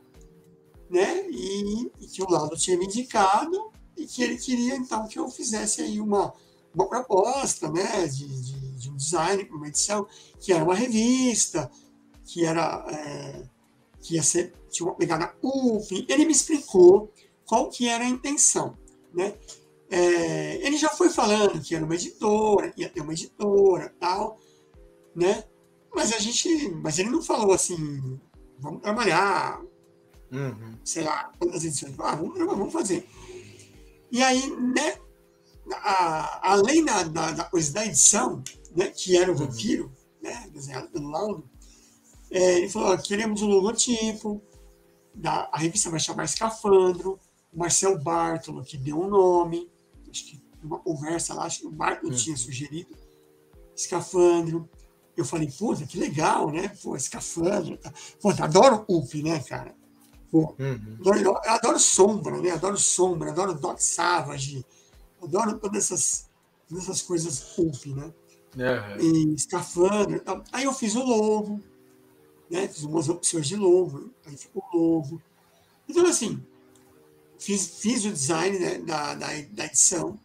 né? E, e, que o Lado tinha me indicado e que ele queria, então, que eu fizesse aí uma, uma proposta, né? De, de, de um design para uma edição, que era uma revista, que era... É, que ia ser, tinha uma pegada UF. Ele me explicou qual que era a intenção, né? É, ele já foi falando que era uma editora, ia ter uma editora tal, né? Mas a gente. Mas ele não falou assim, vamos trabalhar, uhum. sei lá, quantas edições. Ah, vamos, vamos fazer. E aí, né? A, além da, da, da, coisa da edição, né, que era o uhum. vampiro, né, desenhado pelo Laudo, é, ele falou: queremos um logotipo, da, a revista vai chamar Escafandro, o Marcel Bartolo, que deu um nome, acho que numa conversa lá, acho que o Marco uhum. tinha sugerido, escafandro. Eu falei, puta, que legal, né? Pô, escafandro. Tá. Pô, adoro UP, né, cara? Pô, uhum. eu, adoro sombra, né? Adoro sombra, adoro Doc Savage, adoro todas essas, todas essas coisas pulp, né? Uhum. E escafandro. Aí eu fiz o logo, né? Fiz umas opções de logo, aí ficou o logo. Então, assim, fiz, fiz o design né, da, da, da edição,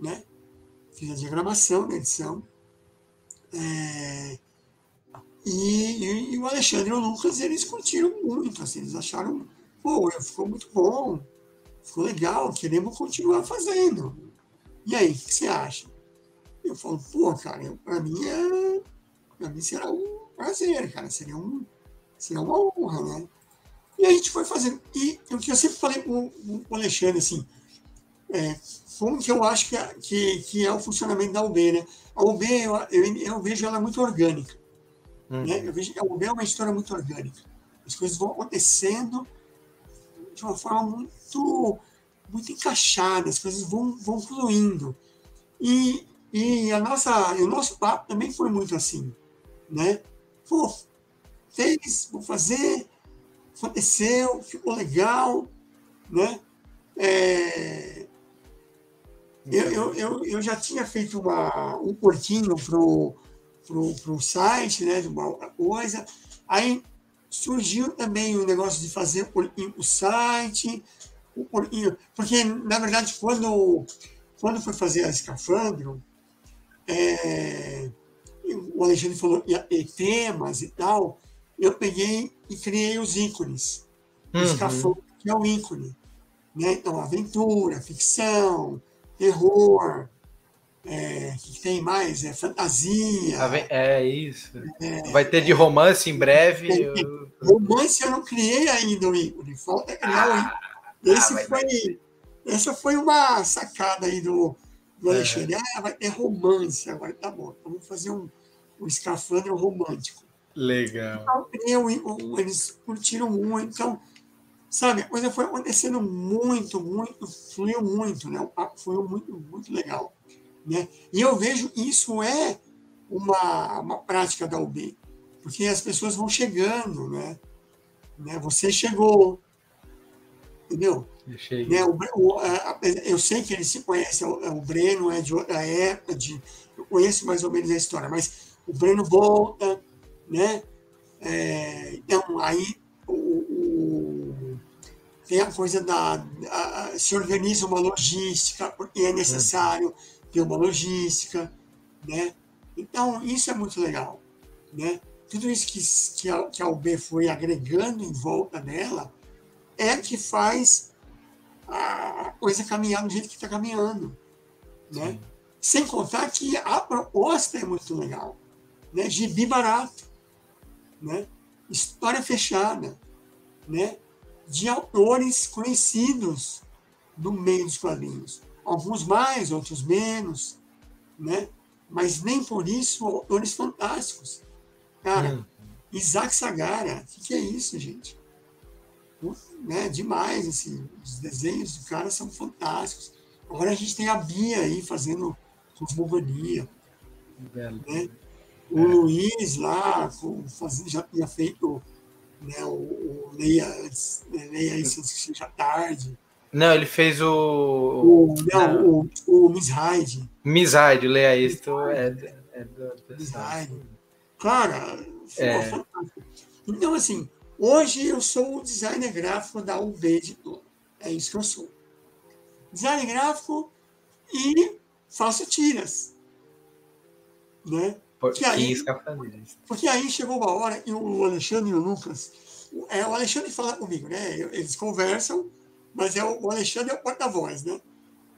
né? Fiz a diagramação da edição. É, e, e, e, o Alexandre e o Lucas, eles curtiram muito, assim, eles acharam, pô, ficou muito bom, ficou legal, queremos continuar fazendo. E aí, o que você acha? Eu falo, pô, cara, para mim é. Para mim será um prazer, cara. Seria, um, seria uma honra, né? E a gente foi fazendo. E o que eu sempre falei com, o Alexandre, assim, é, como que eu acho que é, que, que é o funcionamento da UB, né? A UB, eu, eu, eu vejo ela muito orgânica. Uhum. Né? Eu vejo, a UB é uma história muito orgânica. As coisas vão acontecendo de uma forma muito, muito encaixada, as coisas vão, vão fluindo. E, e a nossa, o nosso papo também foi muito assim, né? Pô, fez, vou fazer, aconteceu, ficou legal, né? É, eu, eu, eu, eu, já tinha feito uma, um porquinho pro, pro, pro site, né? De uma coisa. Aí surgiu também o negócio de fazer o pro site, o porquinho, porque na verdade quando quando foi fazer a escafandro, é, o Alexandre falou e, temas e tal, eu peguei e criei os ícones. Uhum. O escafandro, que é o ícone. Né? Então, aventura, ficção, terror, é, que tem mais? É fantasia. É isso. É, Vai ter de romance em breve. Eu... Romance eu não criei ainda o ícone, falta criar ah, o ícone. Esse ah, foi, essa foi uma sacada aí do, do Alexandre. Ah, vai ter romance agora, tá bom. Vamos fazer um, um escafandro romântico. Legal. Então, eu, eles curtiram muito. Então, sabe, a coisa foi acontecendo muito, muito, fluiu muito, né? Foi muito, muito legal. Né? E eu vejo isso é uma, uma prática da UB, porque as pessoas vão chegando, né? né? Você chegou, entendeu? Né? O, o, a, eu sei que eles se conhecem, o, o Breno é de outra época, de, eu conheço mais ou menos a história, mas o Breno volta, né? É, então, aí o, o, tem a coisa da. A, se organiza uma logística, porque é necessário ter uma logística, né? Então, isso é muito legal, né? Tudo isso que, que, a, que a UB foi agregando em volta dela é que faz a coisa caminhar do jeito que está caminhando, né? Sem contar que a proposta é muito legal, né? Gibi barato, né? história fechada, né? de autores conhecidos no meio dos quadrinhos. Alguns mais, outros menos, né? mas nem por isso autores fantásticos. Cara, hum. Isaac Sagara, o que, que, é isso, gente? Né? Demais, assim, os desenhos do cara são fantásticos. Agora a gente tem a Bia aí fazendo cosmogonia. Né? O é. Luiz lá já tinha feito né, o, o Leia, né, Leia isso seja tarde. Não, ele fez o. o não, o, o Miss Hyde. Miss Hyde, Leia isso é, é do. Miss Hyde. Cara, é. fantástico. Então, assim, hoje eu sou o designer gráfico da UB todo. É isso que eu sou. Designer gráfico e faço tiras. Né? Porque aí, porque aí chegou uma hora e o Alexandre e o Lucas. É, o Alexandre fala comigo, né? Eles conversam, mas é o, Alexandre é o porta-voz, né?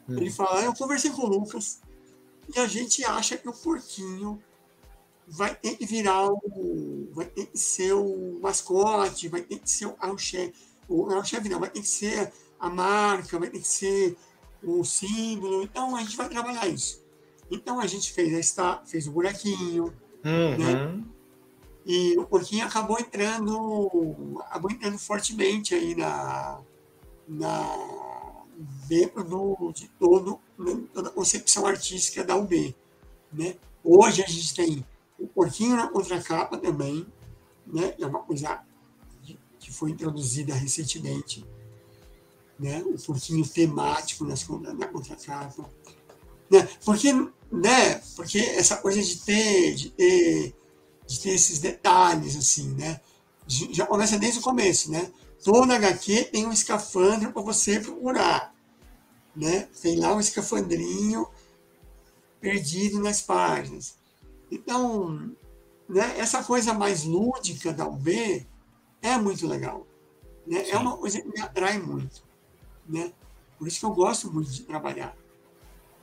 Hum. Ele fala, ah, eu conversei com o Lucas e a gente acha que o porquinho vai ter que virar o. vai ter que ser o mascote, vai ter que ser o carro-chefe. O carro-chefe não, vai ter que ser a marca, vai ter que ser o símbolo. Então a gente vai trabalhar isso. Então a gente fez, a está, fez o buraquinho, uhum. né? E o porquinho acabou entrando, acabou entrando fortemente aí na, na dentro do, de todo, né, toda a concepção artística da UB. Né? Hoje a gente tem o porquinho na contracapa também, né? é uma coisa que foi introduzida recentemente, né? o porquinho temático nas, na contracapa. Né? Porque, né? Porque essa coisa de ter, de ter, de ter esses detalhes, assim, né? Já começa desde o começo, né? Toda HQ tem um escafandro para você procurar. Né? Tem lá um escafandrinho perdido nas páginas. Então, né, essa coisa mais lúdica da UB é muito legal. Né? É uma coisa que me atrai muito. Né? Por isso que eu gosto muito de trabalhar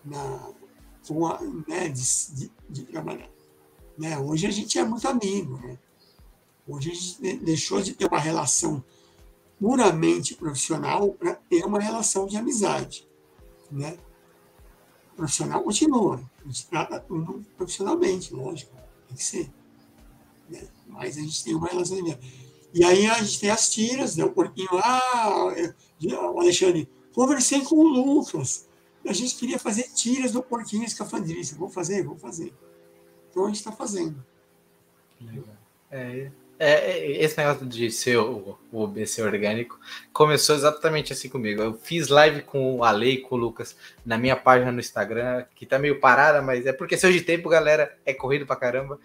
na, né, de, de, de, trabalhar. Né? Hoje a gente é muito amigo. Né? Hoje a gente deixou de ter uma relação puramente profissional para ter uma relação de amizade. Né? O profissional continua. A gente trata tudo profissionalmente, lógico. Tem que ser. Né? Mas a gente tem uma relação de amizade. E aí a gente tem as tiras, né? o porquinho lá, o Alexandre, conversei com o Lucas. A gente queria fazer tiras do porquinho escafandrista. Vou fazer, vou fazer. Então a gente está fazendo. É, é, é, esse negócio de ser o, o BC orgânico começou exatamente assim comigo. Eu fiz live com o Ale e com o Lucas na minha página no Instagram, que tá meio parada, mas é porque se hoje tempo, galera, é corrido pra caramba.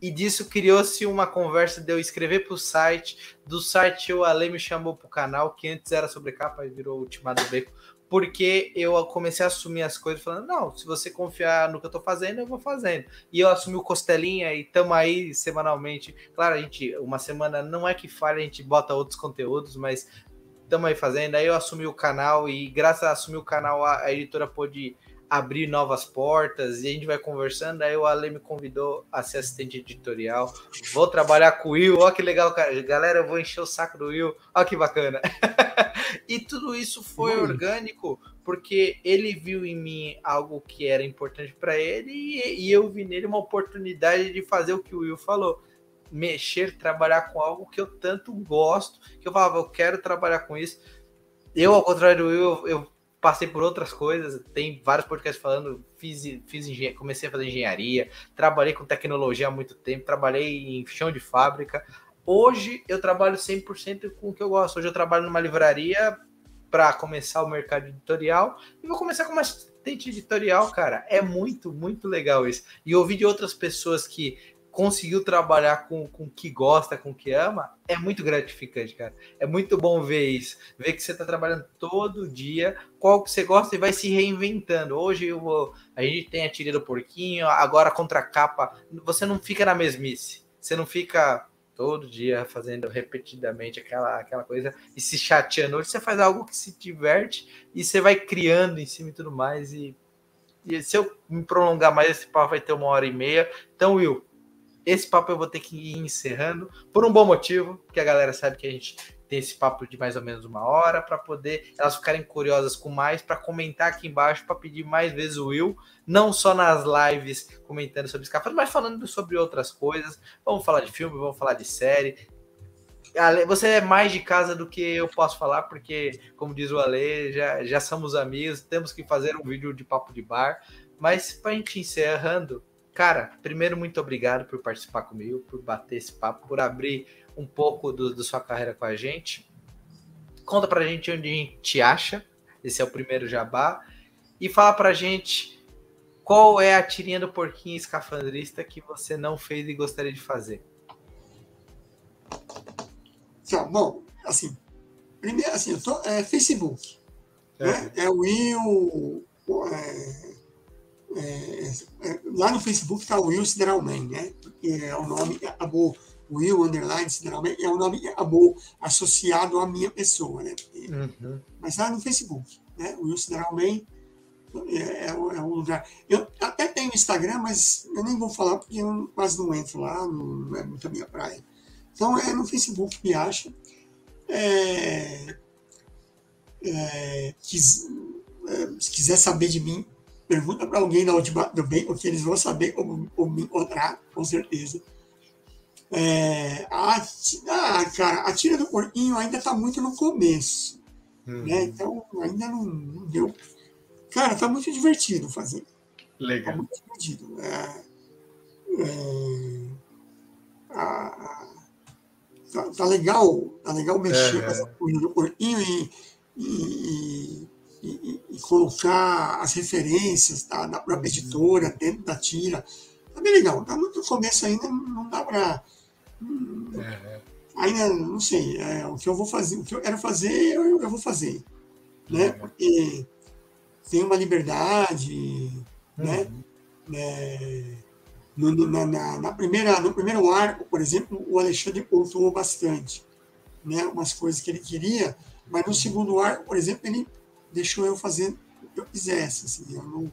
E disso criou-se uma conversa de eu escrever para o site. Do site o Ale me chamou para o canal, que antes era sobre capa e virou Ultimado Beco porque eu comecei a assumir as coisas falando, não, se você confiar no que eu tô fazendo, eu vou fazendo. E eu assumi o Costelinha e estamos aí semanalmente. Claro, a gente, uma semana não é que falha, a gente bota outros conteúdos, mas estamos aí fazendo. Aí eu assumi o canal e graças a assumir o canal, a, a editora pôde abrir novas portas e a gente vai conversando. Aí o Ale me convidou a ser assistente editorial. Vou trabalhar com o Will. Olha que legal, cara. Galera, eu vou encher o saco do Will. Olha que bacana. e tudo isso foi hum. orgânico porque ele viu em mim algo que era importante para ele e, e eu vi nele uma oportunidade de fazer o que o Will falou mexer, trabalhar com algo que eu tanto gosto, que eu falava, eu quero trabalhar com isso. Eu, ao contrário do Will, eu, eu passei por outras coisas, tem vários podcasts falando, fiz, fiz engenharia, comecei a fazer engenharia, trabalhei com tecnologia há muito tempo, trabalhei em chão de fábrica. Hoje eu trabalho 100% com o que eu gosto. Hoje eu trabalho numa livraria para começar o mercado editorial e vou começar como assistente editorial, cara. É muito, muito legal isso. E ouvir de outras pessoas que conseguiu trabalhar com o que gosta, com o que ama, é muito gratificante, cara. É muito bom ver isso. Ver que você está trabalhando todo dia, qual que você gosta e vai se reinventando. Hoje eu vou, a gente tem a tira do porquinho, agora contra a capa. Você não fica na mesmice. Você não fica todo dia fazendo repetidamente aquela, aquela coisa e se chateando. Hoje você faz algo que se diverte e você vai criando em cima e tudo mais. E, e se eu me prolongar mais, esse papo vai ter uma hora e meia. Então, Will, esse papo eu vou ter que ir encerrando por um bom motivo, porque a galera sabe que a gente tem esse papo de mais ou menos uma hora para poder elas ficarem curiosas com mais, para comentar aqui embaixo, para pedir mais vezes o Will, não só nas lives comentando sobre escafandro, mas falando sobre outras coisas. Vamos falar de filme, vamos falar de série. Você é mais de casa do que eu posso falar, porque, como diz o Ale, já, já somos amigos, temos que fazer um vídeo de papo de bar. Mas para a gente encerrando, Cara, primeiro, muito obrigado por participar comigo, por bater esse papo, por abrir um pouco do, da sua carreira com a gente. Conta pra gente onde a gente acha. Esse é o primeiro jabá. E fala pra gente qual é a tirinha do porquinho escafandrista que você não fez e gostaria de fazer. Tá, bom, assim, primeiro, assim, eu tô, é Facebook. É, né? é o Will, é, é, é, lá no Facebook está o Will Sideralman, né? É o nome acabou, Will Underline Sideralman, é o nome que acabou associado à minha pessoa, né? Uhum. Mas lá no Facebook, né? O Will Sideralman é, é, é, um lugar. Eu até tenho Instagram, mas eu nem vou falar porque eu quase não entro lá, não é muito a minha praia. Então é no Facebook me acha. É, é, quis, é, se quiser saber de mim, Pergunta para alguém na última do bem, porque eles vão saber como, como me encontrar, com certeza. É, a, ah, cara, a tira do porquinho ainda está muito no começo. Uhum. Né? Então, ainda não, não, deu. Cara, tá muito divertido fazer. Legal. Tá muito divertido. É, é, a, tá, tá, legal, tá legal mexer com essa coisa do porquinho e, e, e, e, colocar as referências tá, da própria uhum. editora dentro da tira. Tá bem legal. Tá muito no começo ainda, não dá para. É. Ainda não sei. É, o que eu vou fazer, o que eu quero fazer, eu, eu vou fazer. Né? Uhum. Porque tem uma liberdade, né? uhum. né? É, no, na, na, na, primeira, no primeiro arco, por exemplo, o Alexandre pontuou bastante, né? Umas coisas que ele queria, mas no segundo arco, por exemplo, ele deixou eu fazer o que eu quisesse, assim, eu não,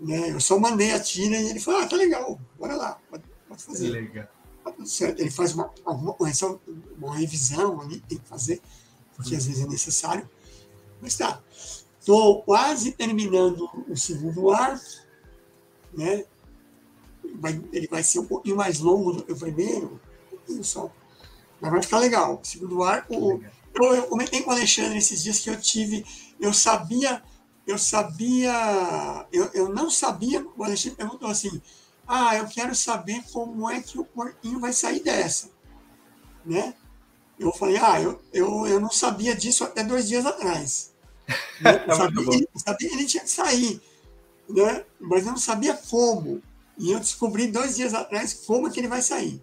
né? Eu só mandei a tira e ele falou, ah, tá legal, bora lá, pode, pode fazer. Legal. Tá tudo certo. Ele faz uma, uma correção, uma revisão ali, tem que fazer, porque às vezes é necessário. Mas tá, estou quase terminando o segundo arco, né? vai, ele vai ser um pouquinho mais longo do que o primeiro, um pouquinho só. Mas vai ficar legal. Segundo arco, eu, eu comentei com o Alexandre esses dias que eu tive, eu sabia, eu sabia, eu, eu não sabia, o Alexandre perguntou assim, ah, eu quero saber como é que o porquinho vai sair dessa, né? Eu falei, ah, eu, eu, eu não sabia disso até dois dias atrás. Né? Eu, sabia, eu sabia que ele tinha que sair, né? mas eu não sabia como. E eu descobri dois dias atrás como que ele vai sair.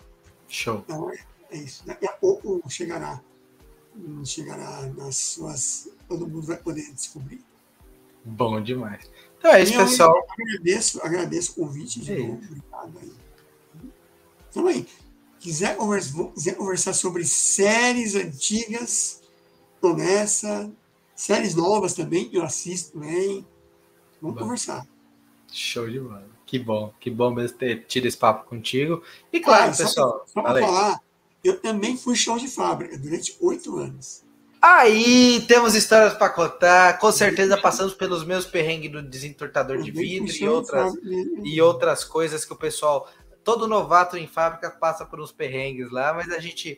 Show. Então, é isso. Daqui a pouco chegará. Chegará nas suas. Todo mundo vai poder descobrir. Bom demais. Então é isso, e pessoal. agradeço, agradeço o convite de é novo. Obrigado aí. Então aí, quiser conversar, quiser conversar sobre séries antigas, tô nessa. Séries novas também, eu assisto também. Vamos Bom. conversar. Show de bola. Que bom, que bom mesmo ter tido esse papo contigo. E claro, ah, pessoal. Só para falar, eu também fui chão de fábrica durante oito anos. Aí temos histórias para contar. Com certeza passamos pelos meus perrengues do desentortador de vidro e outras, e outras coisas que o pessoal. Todo novato em fábrica passa por uns perrengues lá, mas a gente.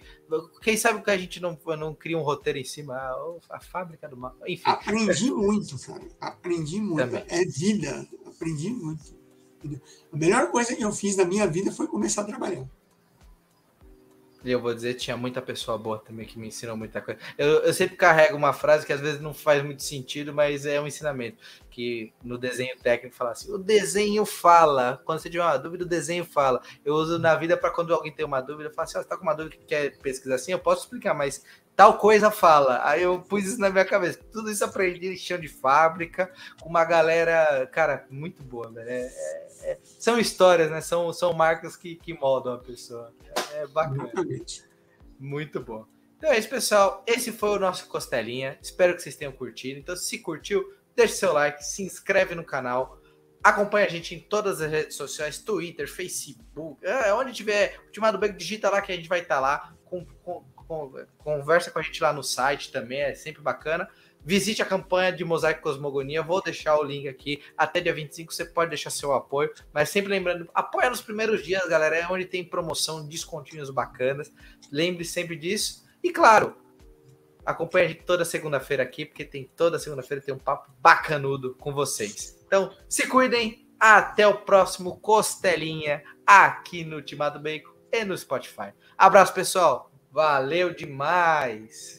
Quem sabe que a gente não, não cria um roteiro em cima? A, ah, a fábrica do mal. Enfim. Aprendi muito, cara. Aprendi muito. Também. É vida. Aprendi muito. A melhor coisa que eu fiz na minha vida foi começar a trabalhar. E eu vou dizer, tinha muita pessoa boa também que me ensinou muita coisa. Eu, eu, sempre carrego uma frase que às vezes não faz muito sentido, mas é um ensinamento. Que no desenho técnico fala assim: o desenho fala. Quando você tiver uma dúvida, o desenho fala. Eu uso na vida para quando alguém tem uma dúvida, eu falo assim: oh, você está com uma dúvida que quer pesquisar assim? Eu posso explicar, mas tal coisa fala. Aí eu pus isso na minha cabeça. Tudo isso aprendi em chão de fábrica, com uma galera, cara, muito boa, velho. É, é, é, são histórias, né? São, são marcas que, que moldam a pessoa. É, é bacana. Muito bom. Então é isso, pessoal. Esse foi o nosso Costelinha. Espero que vocês tenham curtido. Então, se curtiu, deixe seu like, se inscreve no canal. Acompanhe a gente em todas as redes sociais, Twitter, Facebook, é, onde tiver o Timado Banco, digita lá que a gente vai estar lá com, com, conversa com a gente lá no site também, é sempre bacana. Visite a campanha de Mosaico Cosmogonia, vou deixar o link aqui. Até dia 25 você pode deixar seu apoio, mas sempre lembrando, apoia nos primeiros dias, galera, é onde tem promoção, descontinhos bacanas. Lembre sempre disso. E claro, acompanha a gente toda segunda-feira aqui, porque tem toda segunda-feira tem um papo bacanudo com vocês. Então, se cuidem, até o próximo Costelinha aqui no Timado Bacon e no Spotify. Abraço, pessoal! Valeu demais!